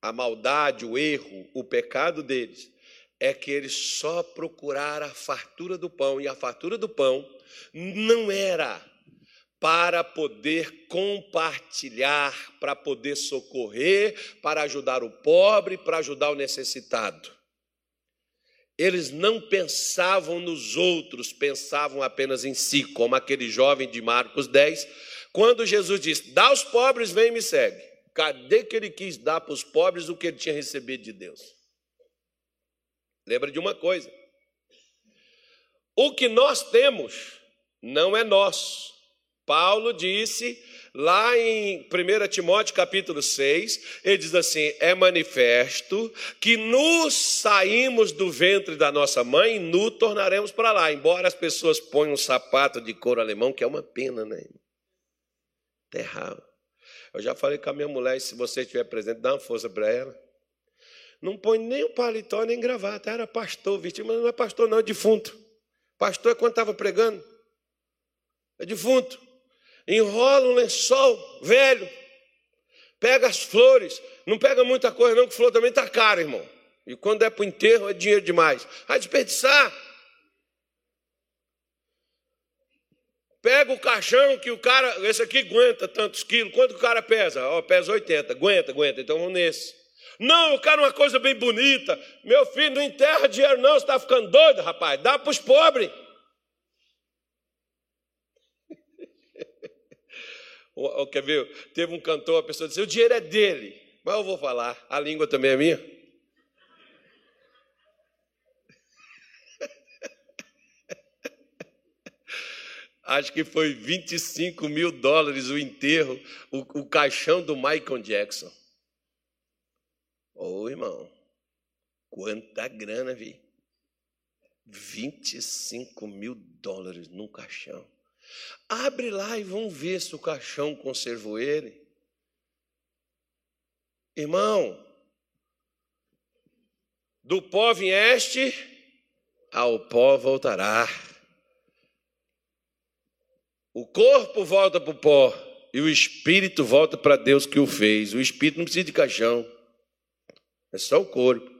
a maldade, o erro, o pecado deles, é que eles só procuraram a fartura do pão, e a fartura do pão não era para poder compartilhar, para poder socorrer, para ajudar o pobre, para ajudar o necessitado. Eles não pensavam nos outros, pensavam apenas em si, como aquele jovem de Marcos 10, quando Jesus disse: Dá aos pobres, vem e me segue. Cadê que ele quis dar para os pobres o que ele tinha recebido de Deus? Lembra de uma coisa: o que nós temos não é nosso, Paulo disse Lá em 1 Timóteo capítulo 6, ele diz assim: é manifesto que nos saímos do ventre da nossa mãe e nu tornaremos para lá. Embora as pessoas ponham um sapato de couro alemão, que é uma pena, né? Terral. Eu já falei com a minha mulher, se você estiver presente, dá uma força para ela. Não põe nem o paletó, nem gravata. Era pastor, vestido, mas não é pastor, não, é defunto. Pastor é quando estava pregando. É defunto enrola um lençol velho, pega as flores, não pega muita coisa, não, que flor também está cara, irmão. E quando é para o enterro é dinheiro demais. Vai desperdiçar. Pega o caixão que o cara, esse aqui aguenta tantos quilos. Quanto o cara pesa? Ó, pesa 80. Aguenta, aguenta. Então vamos nesse. Não, eu quero uma coisa bem bonita. Meu filho, não enterra dinheiro, não. Você está ficando doido, rapaz. Dá para os pobres. Quer ver? Teve um cantor, a pessoa disse: o dinheiro é dele, mas eu vou falar, a língua também é minha. Acho que foi 25 mil dólares o enterro, o, o caixão do Michael Jackson. Ô oh, irmão, quanta grana, vi. 25 mil dólares num caixão. Abre lá e vamos ver se o caixão conservou ele. Irmão, do pó vieste, ao pó voltará. O corpo volta para o pó e o espírito volta para Deus que o fez. O espírito não precisa de caixão, é só o corpo.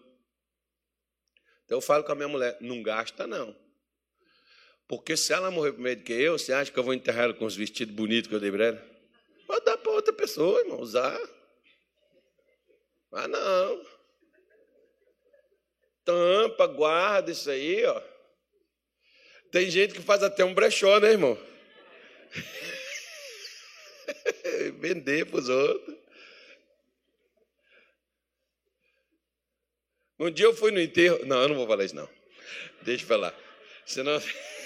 Então eu falo com a minha mulher: não gasta não. Porque se ela morrer primeiro que eu, você acha que eu vou enterrar ela com os vestidos bonitos que eu dei para ela? Pode dar para outra pessoa, irmão, usar. Ah, não. Tampa, guarda isso aí, ó. Tem gente que faz até um brechó, né, irmão? Vender para os outros. Um dia eu fui no enterro. Não, eu não vou falar isso, não. Deixa eu falar. Senão.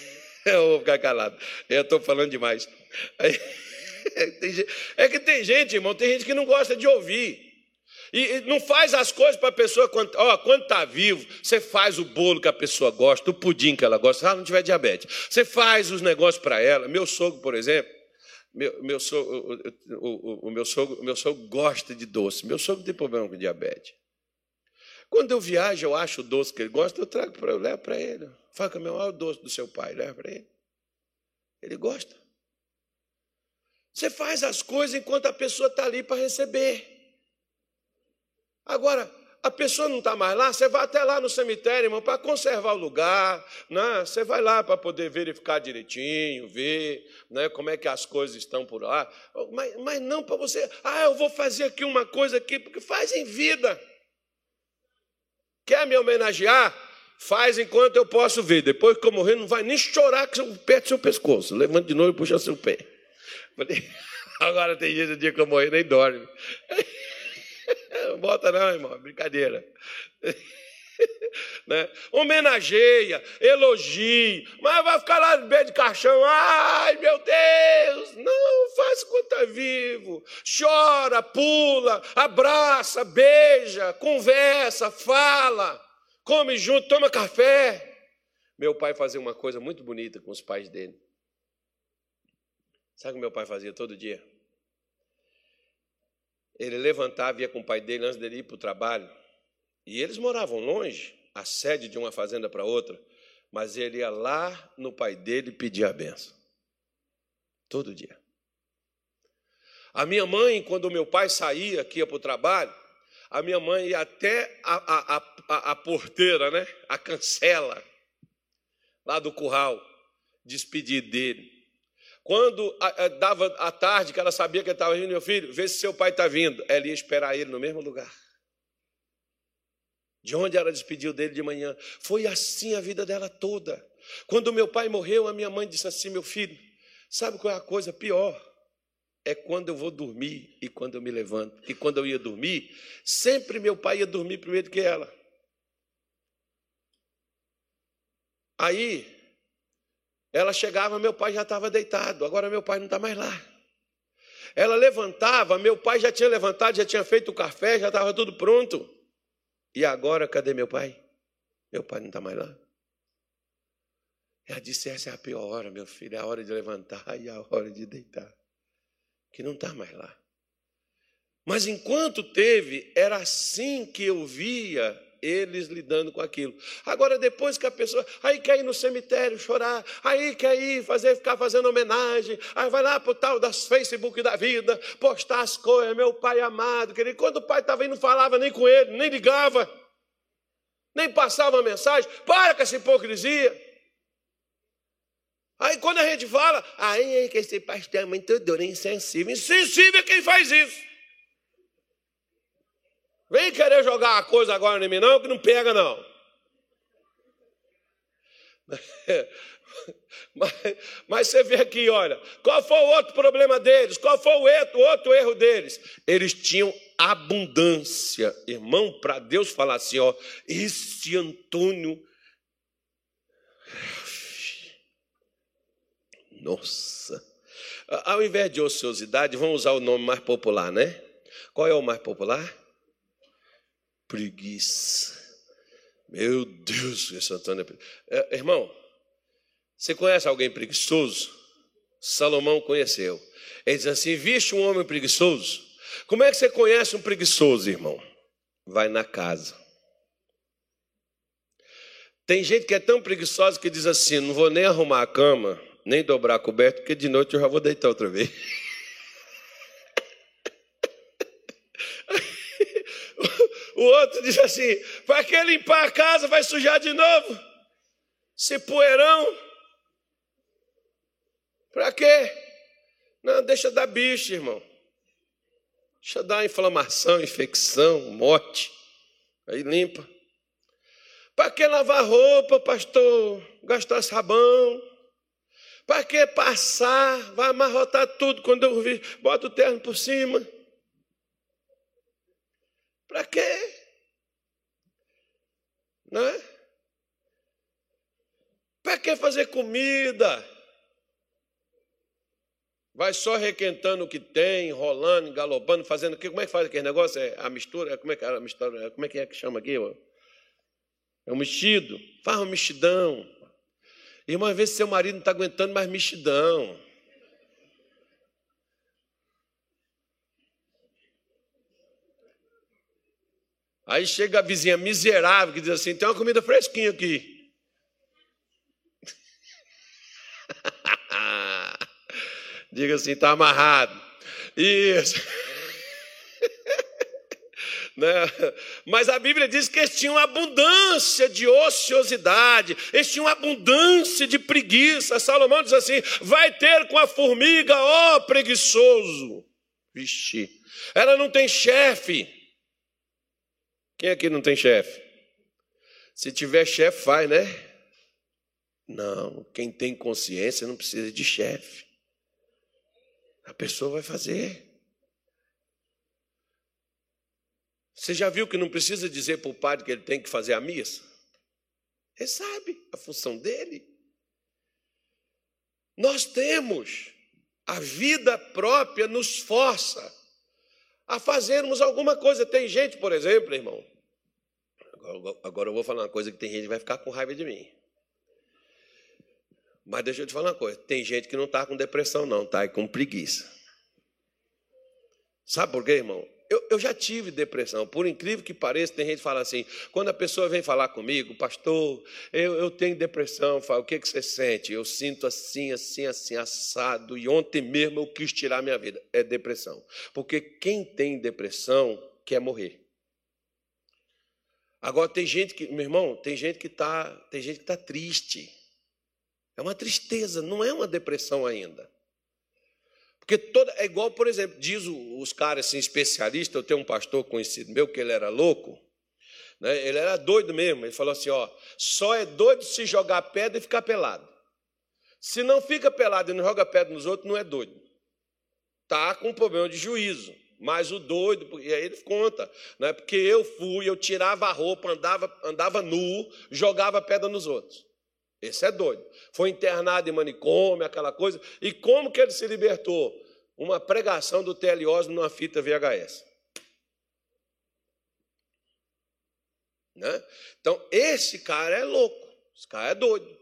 Eu vou ficar calado. Eu estou falando demais. É que tem gente, irmão, tem gente que não gosta de ouvir. E não faz as coisas para a pessoa, quando, ó, quando está vivo, você faz o bolo que a pessoa gosta, o pudim que ela gosta, se ela não tiver diabetes. Você faz os negócios para ela. Meu sogro, por exemplo, meu, meu sogro, o, o, o, meu sogro, meu sogro gosta de doce. Meu sogro tem problema com diabetes. Quando eu viajo, eu acho o doce que ele gosta, eu trago para eu levo para ele. Fala meu, olha o doce do seu pai, leva para ele. Ele gosta. Você faz as coisas enquanto a pessoa está ali para receber. Agora, a pessoa não está mais lá, você vai até lá no cemitério, irmão, para conservar o lugar, né? você vai lá para poder verificar direitinho, ver né, como é que as coisas estão por lá, mas, mas não para você, ah, eu vou fazer aqui uma coisa aqui, porque faz em vida. Quer me homenagear? Faz enquanto eu posso ver. Depois que eu morrer, não vai nem chorar que o pé do seu pescoço. Levanta de novo e puxa seu pé. Agora tem no dia que eu morrer, nem dorme. Bota não, irmão, brincadeira. Né? Homenageia, elogie, mas vai ficar lá no de caixão, ai meu Deus, não, faz enquanto está vivo, chora, pula, abraça, beija, conversa, fala come junto, toma café. Meu pai fazia uma coisa muito bonita com os pais dele. Sabe o que meu pai fazia todo dia? Ele levantava e ia com o pai dele antes dele ir para o trabalho. E eles moravam longe, a sede de uma fazenda para outra, mas ele ia lá no pai dele pedir a benção. Todo dia. A minha mãe, quando meu pai saía, ia para o trabalho, a minha mãe ia até a, a, a, a porteira, né? A cancela, lá do curral, despedir dele. Quando dava a tarde, que ela sabia que ele estava vindo, meu filho, vê se seu pai está vindo. Ela ia esperar ele no mesmo lugar. De onde ela despediu dele de manhã. Foi assim a vida dela toda. Quando meu pai morreu, a minha mãe disse assim: meu filho, sabe qual é a coisa pior? É quando eu vou dormir e quando eu me levanto. E quando eu ia dormir, sempre meu pai ia dormir primeiro que ela. Aí, ela chegava, meu pai já estava deitado, agora meu pai não está mais lá. Ela levantava, meu pai já tinha levantado, já tinha feito o café, já estava tudo pronto. E agora, cadê meu pai? Meu pai não está mais lá. Ela disse: essa é a pior hora, meu filho, é a hora de levantar e a hora de deitar. Que não está mais lá. Mas enquanto teve, era assim que eu via eles lidando com aquilo. Agora, depois que a pessoa, aí quer ir no cemitério chorar, aí quer ir fazer, ficar fazendo homenagem, aí vai lá para o tal das Facebook da vida, postar as coisas, meu pai amado, querido. Quando o pai estava indo, não falava nem com ele, nem ligava, nem passava mensagem. Para com essa hipocrisia. Aí quando a gente fala, aí que esse pastor é muito duro, insensível. Insensível é quem faz isso. Vem querer jogar a coisa agora em mim, não, que não pega, não. Mas, mas, você vê aqui, olha, qual foi o outro problema deles? Qual foi o outro erro deles? Eles tinham abundância. Irmão, para Deus falar assim, ó, esse Antônio. Nossa. Ao invés de ociosidade, vamos usar o nome mais popular, né? Qual é o mais popular? preguiça. Meu Deus, esse Antônio é, Irmão, você conhece alguém preguiçoso? Salomão conheceu. Ele diz assim: Viste um homem preguiçoso? Como é que você conhece um preguiçoso, irmão? Vai na casa. Tem gente que é tão preguiçosa que diz assim: Não vou nem arrumar a cama, nem dobrar a coberta, porque de noite eu já vou deitar outra vez. O outro diz assim: para que limpar a casa vai sujar de novo? Se poeirão. Para quê? Não, deixa dar bicho, irmão. Deixa dar inflamação, infecção, morte. Aí limpa. Para que lavar roupa, pastor? Gastar sabão? Para que passar? Vai amarrotar tudo quando eu vi. Bota o terno por cima. Para quê? Não é? Para que fazer comida? Vai só requentando o que tem, enrolando, galopando, fazendo o que? Como é que faz aquele negócio? É a mistura? Como é que é a mistura? Como é que é que chama aqui? É um mexido. Faz um mexidão. E uma vez seu marido não está aguentando mais mexidão. Aí chega a vizinha miserável que diz assim: tem uma comida fresquinha aqui. Diga assim: está amarrado. Isso. Né? Mas a Bíblia diz que eles tinham abundância de ociosidade, eles tinham abundância de preguiça. Salomão diz assim: vai ter com a formiga, ó preguiçoso. Vixe, ela não tem chefe, quem aqui não tem chefe? Se tiver chefe, faz, né? Não, quem tem consciência não precisa de chefe. A pessoa vai fazer. Você já viu que não precisa dizer para o padre que ele tem que fazer a missa? Ele sabe a função dele. Nós temos, a vida própria nos força a fazermos alguma coisa. Tem gente, por exemplo, irmão, agora, eu vou falar uma coisa que tem gente que vai ficar com raiva de mim. Mas deixa eu te falar uma coisa: tem gente que não está com depressão, não, está com preguiça. Sabe por quê, irmão? Eu, eu, já tive depressão, por incrível que pareça, tem gente que fala assim, quando a pessoa vem falar comigo, pastor, eu, eu tenho depressão, fala, o que, que você sente? Eu sinto assim, assim, assim, assado, e ontem mesmo eu quis tirar minha vida. É depressão. Porque quem tem depressão quer morrer. Agora tem gente que, meu irmão, tem gente que está, tem gente que está triste. É uma tristeza, não é uma depressão ainda. Porque toda, é igual, por exemplo, diz os caras assim, especialistas, eu tenho um pastor conhecido meu que ele era louco, né? ele era doido mesmo. Ele falou assim: ó, só é doido se jogar pedra e ficar pelado. Se não fica pelado e não joga pedra nos outros, não é doido. Tá com um problema de juízo. Mas o doido, e aí ele conta, né? porque eu fui, eu tirava a roupa, andava, andava nu, jogava pedra nos outros. Esse é doido. Foi internado em manicômio, aquela coisa. E como que ele se libertou? uma pregação do T.L. Osmo numa fita VHS. Né? Então, esse cara é louco, esse cara é doido.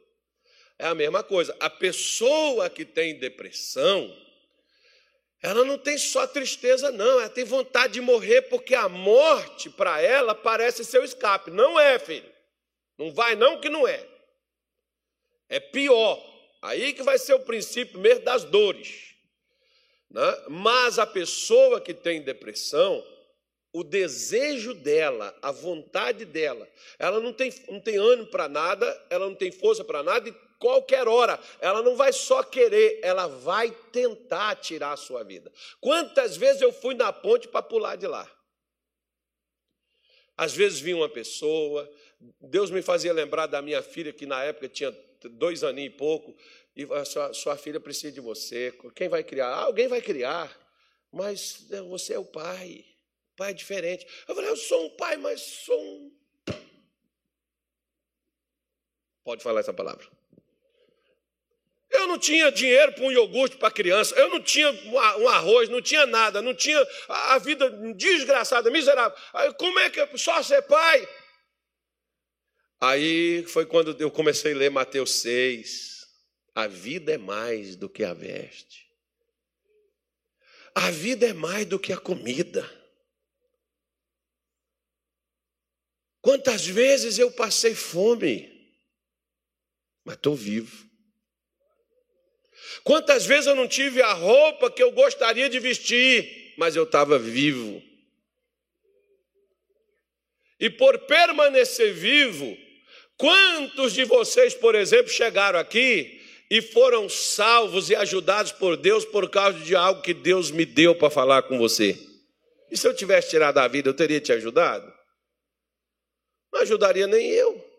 É a mesma coisa. A pessoa que tem depressão, ela não tem só tristeza, não, ela tem vontade de morrer, porque a morte, para ela, parece seu escape. Não é, filho. Não vai, não, que não é. É pior. Aí que vai ser o princípio mesmo das dores. Né? Mas a pessoa que tem depressão, o desejo dela, a vontade dela, ela não tem, não tem ânimo para nada, ela não tem força para nada, e qualquer hora, ela não vai só querer, ela vai tentar tirar a sua vida. Quantas vezes eu fui na ponte para pular de lá? Às vezes vinha uma pessoa, Deus me fazia lembrar da minha filha, que na época tinha dois aninhos e pouco, e a sua, sua filha precisa de você. Quem vai criar? Ah, alguém vai criar, mas é, você é o pai. Pai é diferente. Eu falei, eu sou um pai, mas sou um. Pode falar essa palavra. Eu não tinha dinheiro para um iogurte para criança, eu não tinha um arroz, não tinha nada, não tinha a vida desgraçada, miserável. Como é que eu só ser pai? Aí foi quando eu comecei a ler Mateus 6. A vida é mais do que a veste. A vida é mais do que a comida. Quantas vezes eu passei fome, mas estou vivo. Quantas vezes eu não tive a roupa que eu gostaria de vestir, mas eu estava vivo. E por permanecer vivo, quantos de vocês, por exemplo, chegaram aqui e foram salvos e ajudados por Deus por causa de algo que Deus me deu para falar com você? E se eu tivesse tirado a vida, eu teria te ajudado? Não ajudaria nem eu.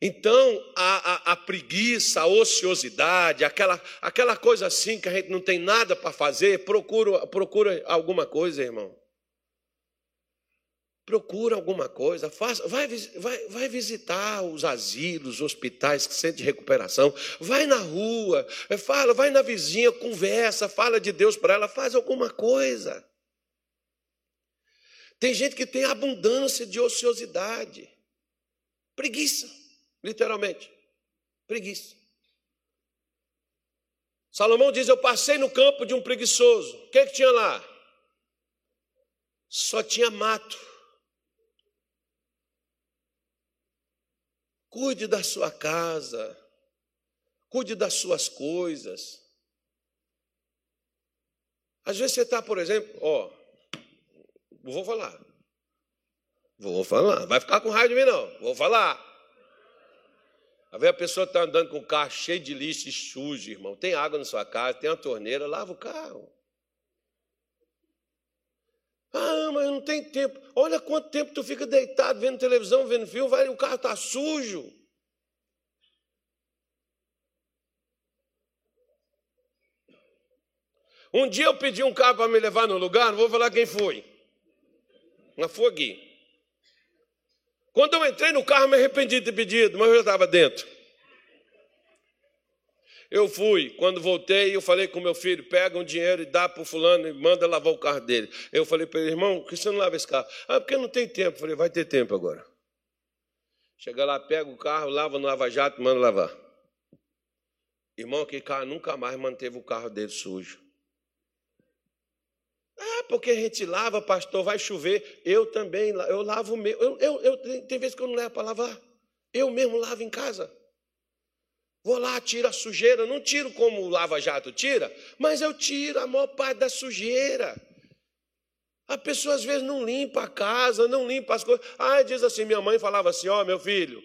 Então, a, a, a, preguiça, a ociosidade, aquela, aquela coisa assim que a gente não tem nada para fazer, procura, procura alguma coisa, irmão. Procura alguma coisa, faça, vai, vai, vai visitar os asilos, os hospitais sente de recuperação, vai na rua, fala, vai na vizinha, conversa, fala de Deus para ela, faz alguma coisa. Tem gente que tem abundância de ociosidade, preguiça, literalmente, preguiça. Salomão diz: Eu passei no campo de um preguiçoso. O que, que tinha lá? Só tinha mato. Cuide da sua casa, cuide das suas coisas. Às vezes você está, por exemplo, ó, Vou falar. Vou falar. Vai ficar com raiva de mim, não. Vou falar. Às vezes a pessoa está andando com o carro cheio de lixo e sujo, irmão. Tem água na sua casa, tem uma torneira, lava o carro. Ah, mas não tem tempo. Olha quanto tempo tu fica deitado vendo televisão, vendo filme, vai, o carro está sujo. Um dia eu pedi um carro para me levar no lugar, não vou falar quem foi uma foguinha. Quando eu entrei no carro, me arrependi de ter pedido, mas eu já estava dentro. Eu fui, quando voltei, eu falei com meu filho: pega um dinheiro e dá para o fulano e manda lavar o carro dele. Eu falei para ele: irmão, por que você não lava esse carro? Ah, porque não tem tempo. Eu falei: vai ter tempo agora. Chega lá, pega o carro, lava no lava-jato, manda lavar. Irmão, aquele carro nunca mais manteve o carro dele sujo. Ah, porque a gente lava, pastor, vai chover. Eu também, eu lavo o meu. Eu, eu, eu, tem vezes que eu não levo para lavar. Eu mesmo lavo em casa. Vou lá, tiro a sujeira. Não tiro como o lava-jato tira, mas eu tiro a maior parte da sujeira. A pessoa às vezes não limpa a casa, não limpa as coisas. Ah, diz assim: minha mãe falava assim: ó, oh, meu filho,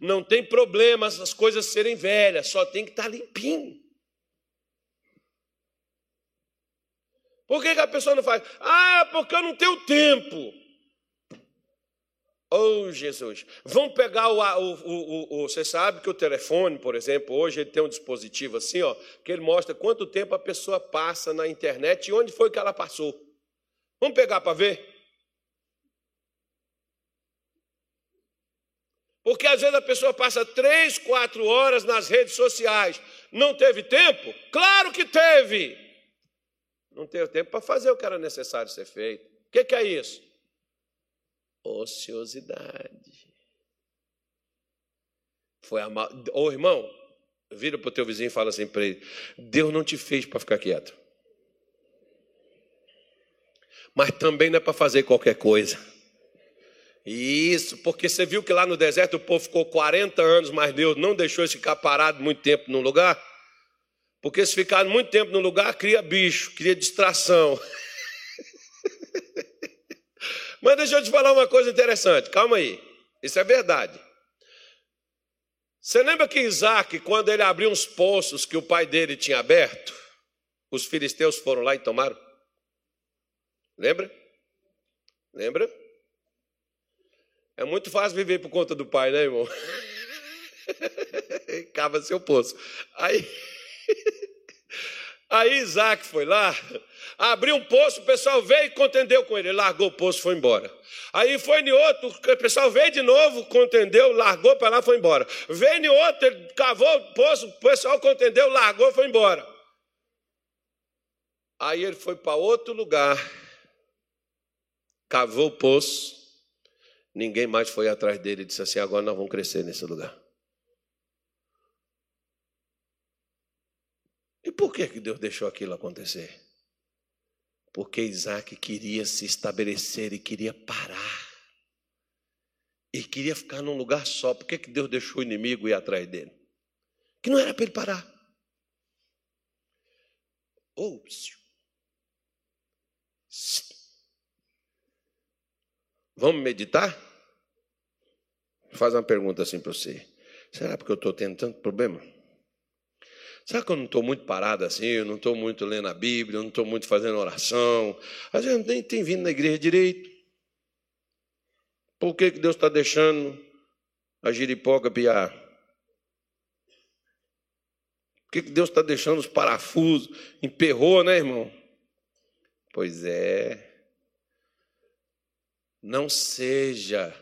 não tem problema as coisas serem velhas, só tem que estar tá limpinho. Por que, que a pessoa não faz? Ah, porque eu não tenho tempo. Oh, Jesus. Vamos pegar o, o, o, o, Você sabe que o telefone, por exemplo, hoje ele tem um dispositivo assim, ó, que ele mostra quanto tempo a pessoa passa na internet e onde foi que ela passou. Vamos pegar para ver? Porque às vezes a pessoa passa três, quatro horas nas redes sociais. Não teve tempo? Claro que teve. Não teve tempo para fazer o que era necessário ser feito. O que, que é isso? Ociosidade. Foi a mal... Ô irmão, vira para o teu vizinho e fala assim para ele: Deus não te fez para ficar quieto. Mas também não é para fazer qualquer coisa. Isso, porque você viu que lá no deserto o povo ficou 40 anos, mas Deus não deixou eles ficar parado muito tempo num lugar. Porque se ficar muito tempo no lugar, cria bicho, cria distração. Mas deixa eu te falar uma coisa interessante, calma aí. Isso é verdade. Você lembra que Isaac, quando ele abriu uns poços que o pai dele tinha aberto, os filisteus foram lá e tomaram? Lembra? Lembra? É muito fácil viver por conta do pai, né, irmão? Cava seu poço. Aí. Aí Isaac foi lá, abriu um poço, o pessoal veio e contendeu com ele, largou o poço foi embora. Aí foi em outro, o pessoal veio de novo, contendeu, largou para lá, foi embora. Veio em outro, ele cavou o poço, o pessoal contendeu, largou, foi embora. Aí ele foi para outro lugar, cavou o poço, ninguém mais foi atrás dele e disse assim: agora nós vamos crescer nesse lugar. Por que, que Deus deixou aquilo acontecer? Porque Isaac queria se estabelecer e queria parar. E queria ficar num lugar só. Por que, que Deus deixou o inimigo ir atrás dele? Que não era para ele parar. Oh, Vamos meditar? Fazer uma pergunta assim para você. Será porque eu estou tendo tanto problema? Sabe que eu não estou muito parado assim, eu não estou muito lendo a Bíblia, eu não estou muito fazendo oração. Às vezes nem tem vindo na igreja direito. Por que, que Deus está deixando a giripoca piar? Por que, que Deus está deixando os parafusos? Emperrou, né, irmão? Pois é. Não seja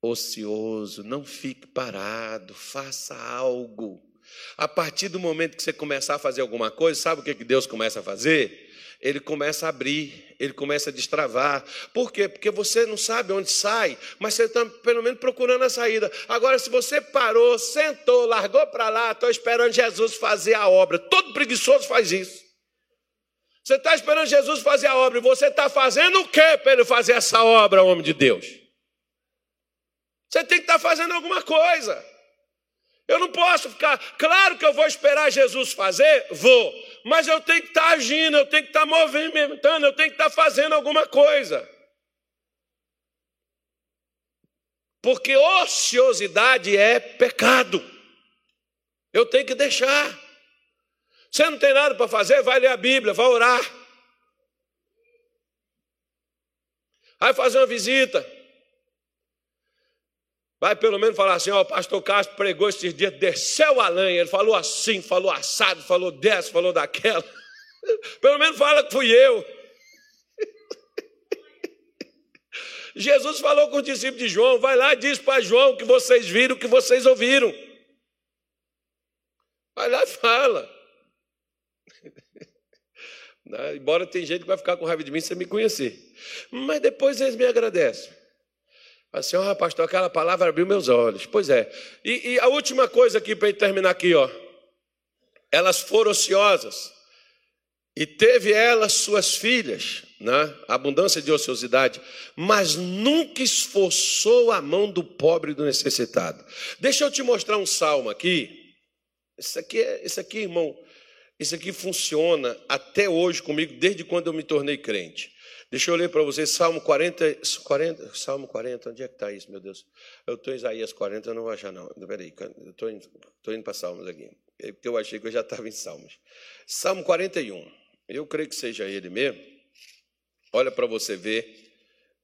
ocioso, não fique parado, faça algo. A partir do momento que você começar a fazer alguma coisa, sabe o que Deus começa a fazer? Ele começa a abrir, ele começa a destravar. Por quê? Porque você não sabe onde sai, mas você está pelo menos procurando a saída. Agora, se você parou, sentou, largou para lá, estou esperando Jesus fazer a obra. Todo preguiçoso faz isso. Você está esperando Jesus fazer a obra e você está fazendo o que para ele fazer essa obra, homem de Deus? Você tem que estar tá fazendo alguma coisa. Eu não posso ficar, claro que eu vou esperar Jesus fazer, vou, mas eu tenho que estar agindo, eu tenho que estar movimentando, eu tenho que estar fazendo alguma coisa. Porque ociosidade é pecado. Eu tenho que deixar. Você não tem nada para fazer, vai ler a Bíblia, vai orar. Vai fazer uma visita. Vai pelo menos falar assim: ó, o pastor Castro pregou esses dias, desceu a lenha. Ele falou assim, falou assado, falou dessa, falou daquela. Pelo menos fala que fui eu. Jesus falou com o discípulo de João: vai lá e diz para João que vocês viram, que vocês ouviram. Vai lá e fala. Embora tem gente que vai ficar com raiva de mim sem me conhecer. Mas depois eles me agradecem. Assim, ó, oh, pastor, aquela palavra abriu meus olhos. Pois é. E, e a última coisa aqui para terminar aqui, ó. Elas foram ociosas. E teve elas suas filhas, né? abundância de ociosidade, mas nunca esforçou a mão do pobre e do necessitado. Deixa eu te mostrar um salmo aqui. Isso aqui, é, isso aqui, irmão, isso aqui funciona até hoje comigo, desde quando eu me tornei crente. Deixa eu ler para vocês Salmo 40, 40, Salmo 40, onde é que está isso, meu Deus? Eu estou em Isaías 40, eu não vou achar, não. Peraí, eu estou indo, indo para Salmos aqui, é porque eu achei que eu já estava em Salmos. Salmo 41, eu creio que seja ele mesmo. Olha para você ver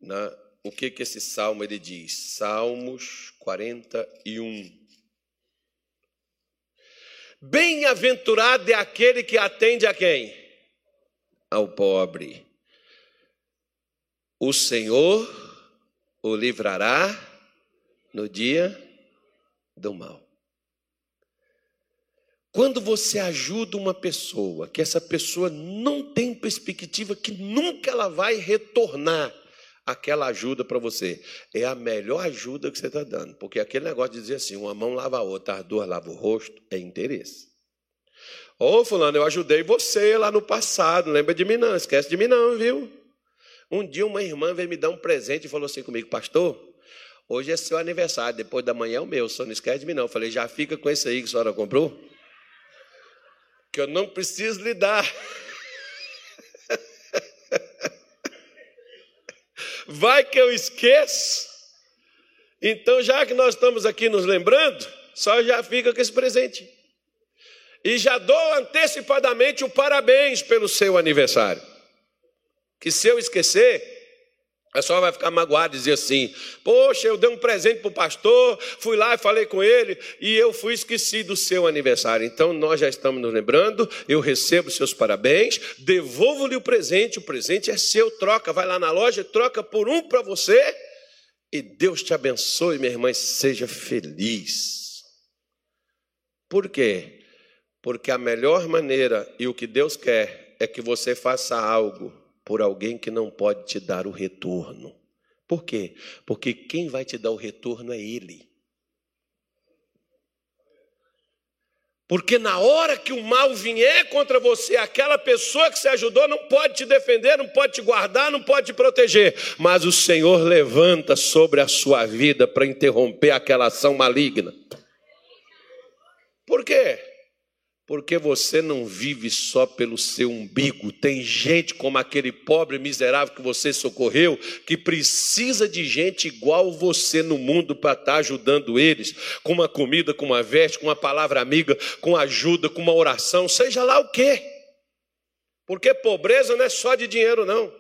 né, o que, que esse salmo ele diz. Salmos 41. Bem-aventurado é aquele que atende a quem? Ao pobre. O Senhor o livrará no dia do mal. Quando você ajuda uma pessoa, que essa pessoa não tem perspectiva, que nunca ela vai retornar aquela ajuda para você, é a melhor ajuda que você está dando. Porque aquele negócio de dizer assim, uma mão lava a outra, as duas lavam o rosto, é interesse. Ô, fulano, eu ajudei você lá no passado, lembra de mim não, esquece de mim não, viu? Um dia uma irmã veio me dar um presente e falou assim comigo, pastor, hoje é seu aniversário, depois da manhã é o meu, só não esquece de mim não. Eu falei, já fica com esse aí que a senhora comprou? Que eu não preciso lhe dar. Vai que eu esqueço. Então, já que nós estamos aqui nos lembrando, só já fica com esse presente. E já dou antecipadamente o parabéns pelo seu aniversário. Que se eu esquecer, a pessoa vai ficar magoada e dizer assim: Poxa, eu dei um presente para o pastor, fui lá e falei com ele, e eu fui esqueci do seu aniversário. Então nós já estamos nos lembrando, eu recebo seus parabéns, devolvo-lhe o presente, o presente é seu, troca, vai lá na loja, troca por um para você, e Deus te abençoe, minha irmã, seja feliz. Por quê? Porque a melhor maneira e o que Deus quer é que você faça algo por alguém que não pode te dar o retorno. Por quê? Porque quem vai te dar o retorno é Ele. Porque na hora que o mal vier contra você, aquela pessoa que você ajudou não pode te defender, não pode te guardar, não pode te proteger. Mas o Senhor levanta sobre a sua vida para interromper aquela ação maligna. Por quê? Porque você não vive só pelo seu umbigo. Tem gente como aquele pobre miserável que você socorreu, que precisa de gente igual você no mundo para estar tá ajudando eles, com uma comida, com uma veste, com uma palavra amiga, com ajuda, com uma oração, seja lá o quê. Porque pobreza não é só de dinheiro, não.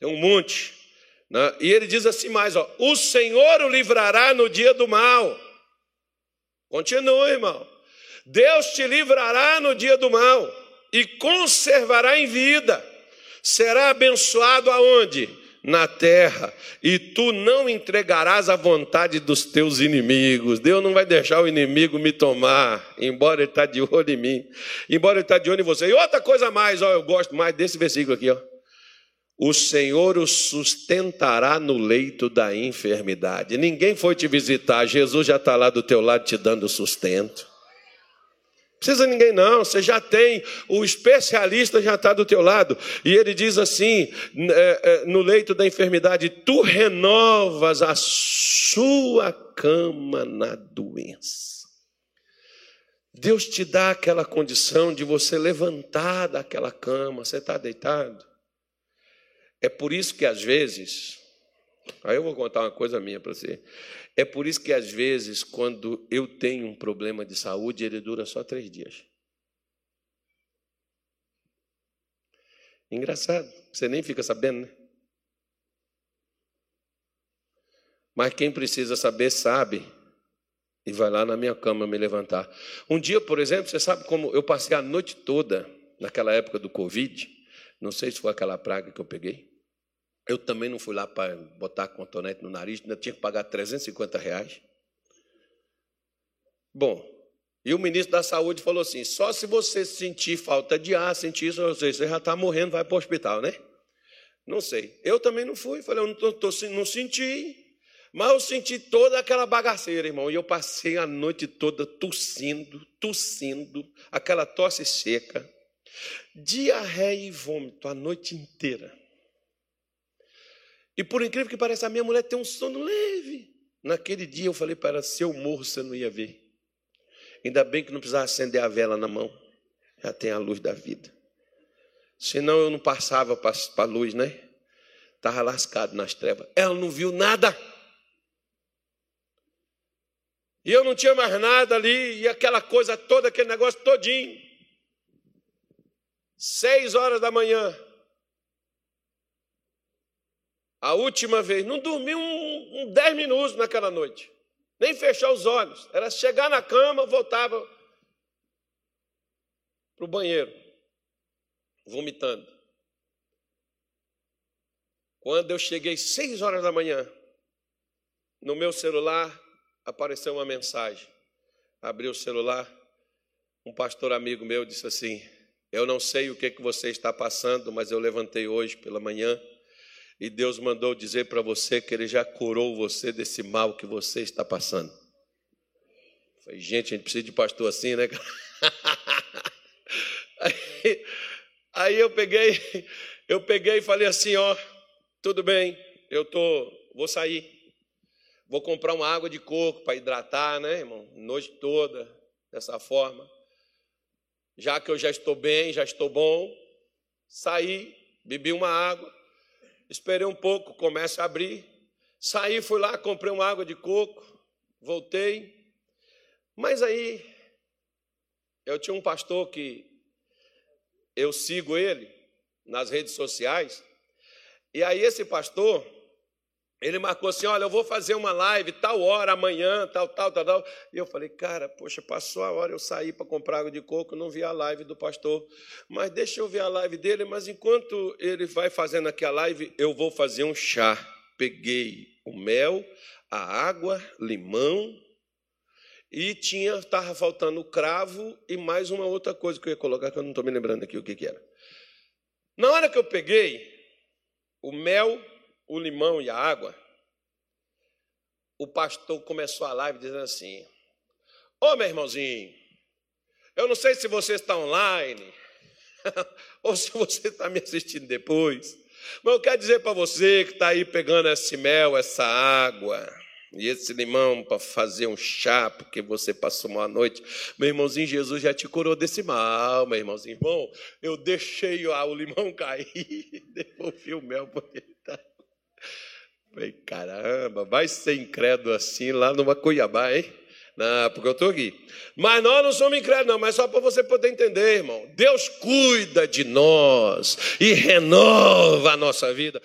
Tem um monte. Né? E ele diz assim mais: ó, o Senhor o livrará no dia do mal. Continua, irmão. Deus te livrará no dia do mal e conservará em vida. Será abençoado aonde? Na terra, e tu não entregarás a vontade dos teus inimigos. Deus não vai deixar o inimigo me tomar, embora ele está de olho em mim, embora ele está de olho em você. E outra coisa mais, ó, eu gosto mais desse versículo aqui, ó. O Senhor o sustentará no leito da enfermidade. Ninguém foi te visitar, Jesus já está lá do teu lado te dando sustento precisa ninguém não, você já tem, o especialista já está do teu lado. E ele diz assim, é, é, no leito da enfermidade, tu renovas a sua cama na doença. Deus te dá aquela condição de você levantar daquela cama, você está deitado. É por isso que às vezes, aí eu vou contar uma coisa minha para você. É por isso que, às vezes, quando eu tenho um problema de saúde, ele dura só três dias. Engraçado, você nem fica sabendo, né? Mas quem precisa saber, sabe. E vai lá na minha cama me levantar. Um dia, por exemplo, você sabe como eu passei a noite toda, naquela época do Covid. Não sei se foi aquela praga que eu peguei. Eu também não fui lá para botar cotonete no nariz, ainda tinha que pagar 350 reais. Bom, e o ministro da Saúde falou assim: só se você sentir falta de ar, sentir isso, você já está morrendo, vai para o hospital, né? Não sei. Eu também não fui, falei, eu não, tô, tô, não senti, mas eu senti toda aquela bagaceira, irmão. E eu passei a noite toda tossindo, tossindo, aquela tosse seca, diarreia e vômito a noite inteira. E por incrível que pareça, a minha mulher tem um sono leve. Naquele dia eu falei para ela: se eu morro, você não ia ver. Ainda bem que não precisava acender a vela na mão. Já tem a luz da vida. Senão eu não passava para a luz, né? Estava lascado nas trevas. Ela não viu nada. E eu não tinha mais nada ali, e aquela coisa toda, aquele negócio todinho. Seis horas da manhã, a última vez, não dormi um, um dez minutos naquela noite. Nem fechar os olhos. Era chegar na cama, voltava para o banheiro, vomitando. Quando eu cheguei seis horas da manhã, no meu celular apareceu uma mensagem. Abri o celular, um pastor amigo meu disse assim: Eu não sei o que, que você está passando, mas eu levantei hoje pela manhã e Deus mandou dizer para você que Ele já curou você desse mal que você está passando. Falei, gente, a gente precisa de pastor assim, né? Aí, aí eu peguei, eu peguei e falei assim, ó, tudo bem, eu tô, vou sair, vou comprar uma água de coco para hidratar, né, irmão, noite toda, dessa forma já que eu já estou bem, já estou bom, saí, bebi uma água, esperei um pouco, começa a abrir, saí, fui lá, comprei uma água de coco, voltei, mas aí eu tinha um pastor que eu sigo ele nas redes sociais, e aí esse pastor, ele marcou assim: olha, eu vou fazer uma live tal hora, amanhã, tal, tal, tal, tal. E eu falei, cara, poxa, passou a hora, eu saí para comprar água de coco, não vi a live do pastor. Mas deixa eu ver a live dele, mas enquanto ele vai fazendo aqui a live, eu vou fazer um chá. Peguei o mel, a água, limão, e tinha, estava faltando o cravo e mais uma outra coisa que eu ia colocar, que eu não estou me lembrando aqui o que, que era. Na hora que eu peguei o mel, o limão e a água, o pastor começou a live dizendo assim: Ô oh, meu irmãozinho, eu não sei se você está online ou se você está me assistindo depois, mas eu quero dizer para você que está aí pegando esse mel, essa água e esse limão para fazer um chá, porque você passou uma noite. Meu irmãozinho, Jesus já te curou desse mal, meu irmãozinho. Bom, eu deixei o limão cair, devolvi o mel porque está Falei, caramba, vai ser incrédulo assim lá numa Cuiabá, hein? Não, porque eu estou aqui. Mas nós não somos incrédulos, não, mas só para você poder entender, irmão. Deus cuida de nós e renova a nossa vida.